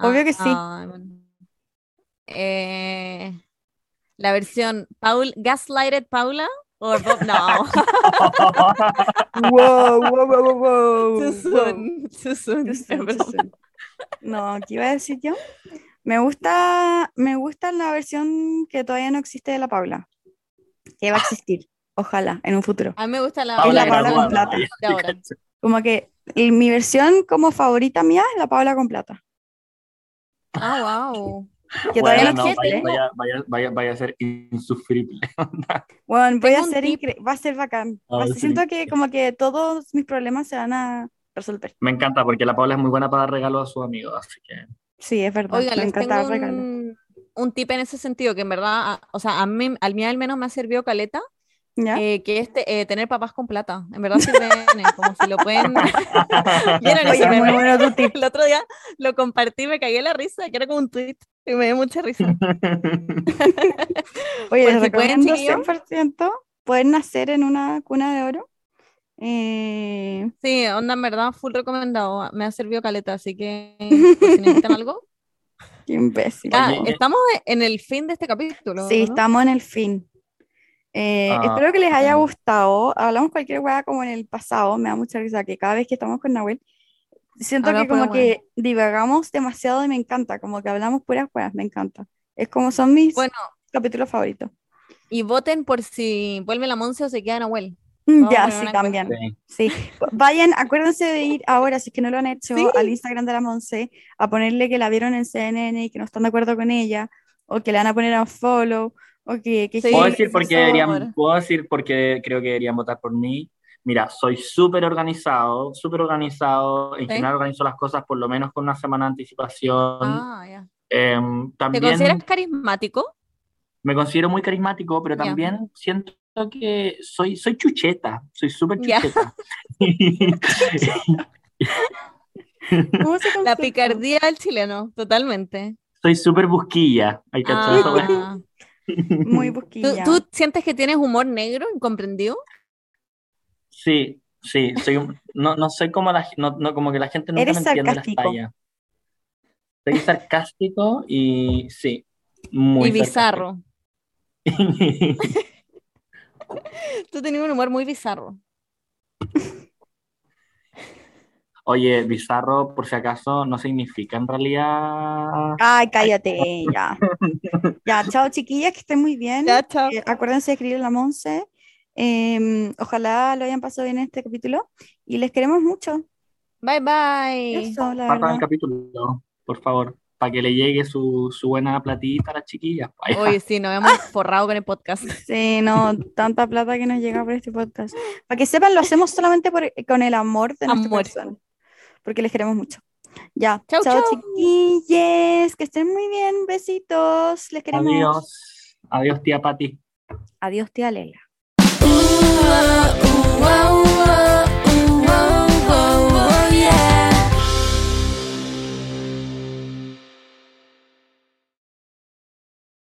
Obvio que sí. Ah. Eh, la versión Paul Gaslighted Paula o Bob no. wow, wow, wow, wow, wow. Too soon, too soon, Too es soon, too broma. soon. No, ¿qué iba a decir yo? Me gusta, me gusta la versión que todavía no existe de la Paula. Que va a existir, ojalá, en un futuro. A mí me gusta la, Paula la Paula versión con plata. de ahora. Como que y mi versión como favorita mía es la Paula con plata. Ah, wow. Que todavía Bueno, no existe. vaya, vaya, vaya, vaya a ser insufrible. Bueno, voy a un ser va a ser bacán. Ah, Va a- sí. Siento que como que todos mis problemas se van a resolver. Me encanta porque la Paula es muy buena para dar regalos a sus amigos, así que Sí, es verdad. Oiga, me les encanta tengo dar regalos. un, un tip en ese sentido, que en verdad, o sea, a mí, al mí al menos me ha servido caleta. Eh, que es te- eh, tener papás con plata. En verdad sirve, como si lo pueden... ¿Vieron Oye, ese meme? bueno. El otro día lo compartí, me cagué la risa, que era como un tweet, y me dio mucha risa. Oye, les si pueden, recomiendo chiquillos. 100% pueden nacer en una cuna de oro. Eh, Sí, onda, en verdad, full recomendado. Me ha servido caleta, así que si necesitan algo. qué imbécil. Ah, estamos en el fin de este capítulo. Sí, ¿no? estamos en el fin. Eh, Ah, espero que les haya gustado. Hablamos cualquier weá como en el pasado. Me da mucha risa que cada vez que estamos con Nahuel, siento que como que divagamos demasiado y me encanta. Como que hablamos puras weas, me encanta. Es como son mis Bueno, capítulos favoritos. y voten por si vuelve la Monse o se queda Nahuel. Mm, Ya, sí, también. Sí. Sí, vayan, acuérdense de ir ahora, si es que no lo han hecho, Sí. al Instagram de la Monse, a ponerle que la vieron en CNN y que no están de acuerdo con ella, o que le van a poner a un follow, que, que ¿Puedo decir por por qué favor. deberían, puedo decir por qué creo que deberían votar por mí? Mira, soy súper organizado, súper organizado, en Sí. general organizo las cosas por lo menos con una semana de anticipación. Ah, ya. Em, ¿Te también consideras carismático? me considero muy carismático, pero también siento que soy, soy chucheta, soy súper chucheta. ¿Cómo se La picardía del chileno, totalmente. soy súper busquilla. ¿Hay wea? Ah. Muy ¿Tú, busquilla. tú sientes que tienes humor negro, incomprendido? Sí, sí, soy un- no, no soy como la, no, no, como que la gente nunca Eres me entiende las sarcástico. tallas. Soy sarcástico y sí, muy y bizarro. Tú tenías un humor muy bizarro. Oye, bizarro, por si acaso, no significa en realidad. Ay, cállate, ya. Ya, chao chiquillas, que estén muy bien. Ya, chao. Eh, acuérdense de escribir a la Monse. Em, ojalá lo hayan pasado bien en este capítulo y les queremos mucho. Bye, bye. Eso, la Partan el verdad. capítulo, por favor, para que le llegue su, su buena platita a las chiquillas. Oye, sí, nos hemos forrado con el podcast. Sí, no, tanta plata que nos llega por este podcast. Para que sepan, lo hacemos solamente por- con el amor de Amor. corazón, porque les queremos mucho. Ya, Chau, chao, chau. chiquilles, que estén muy bien, besitos, les queremos. Adiós. Adiós, tía Pati. Adiós, tía Lela.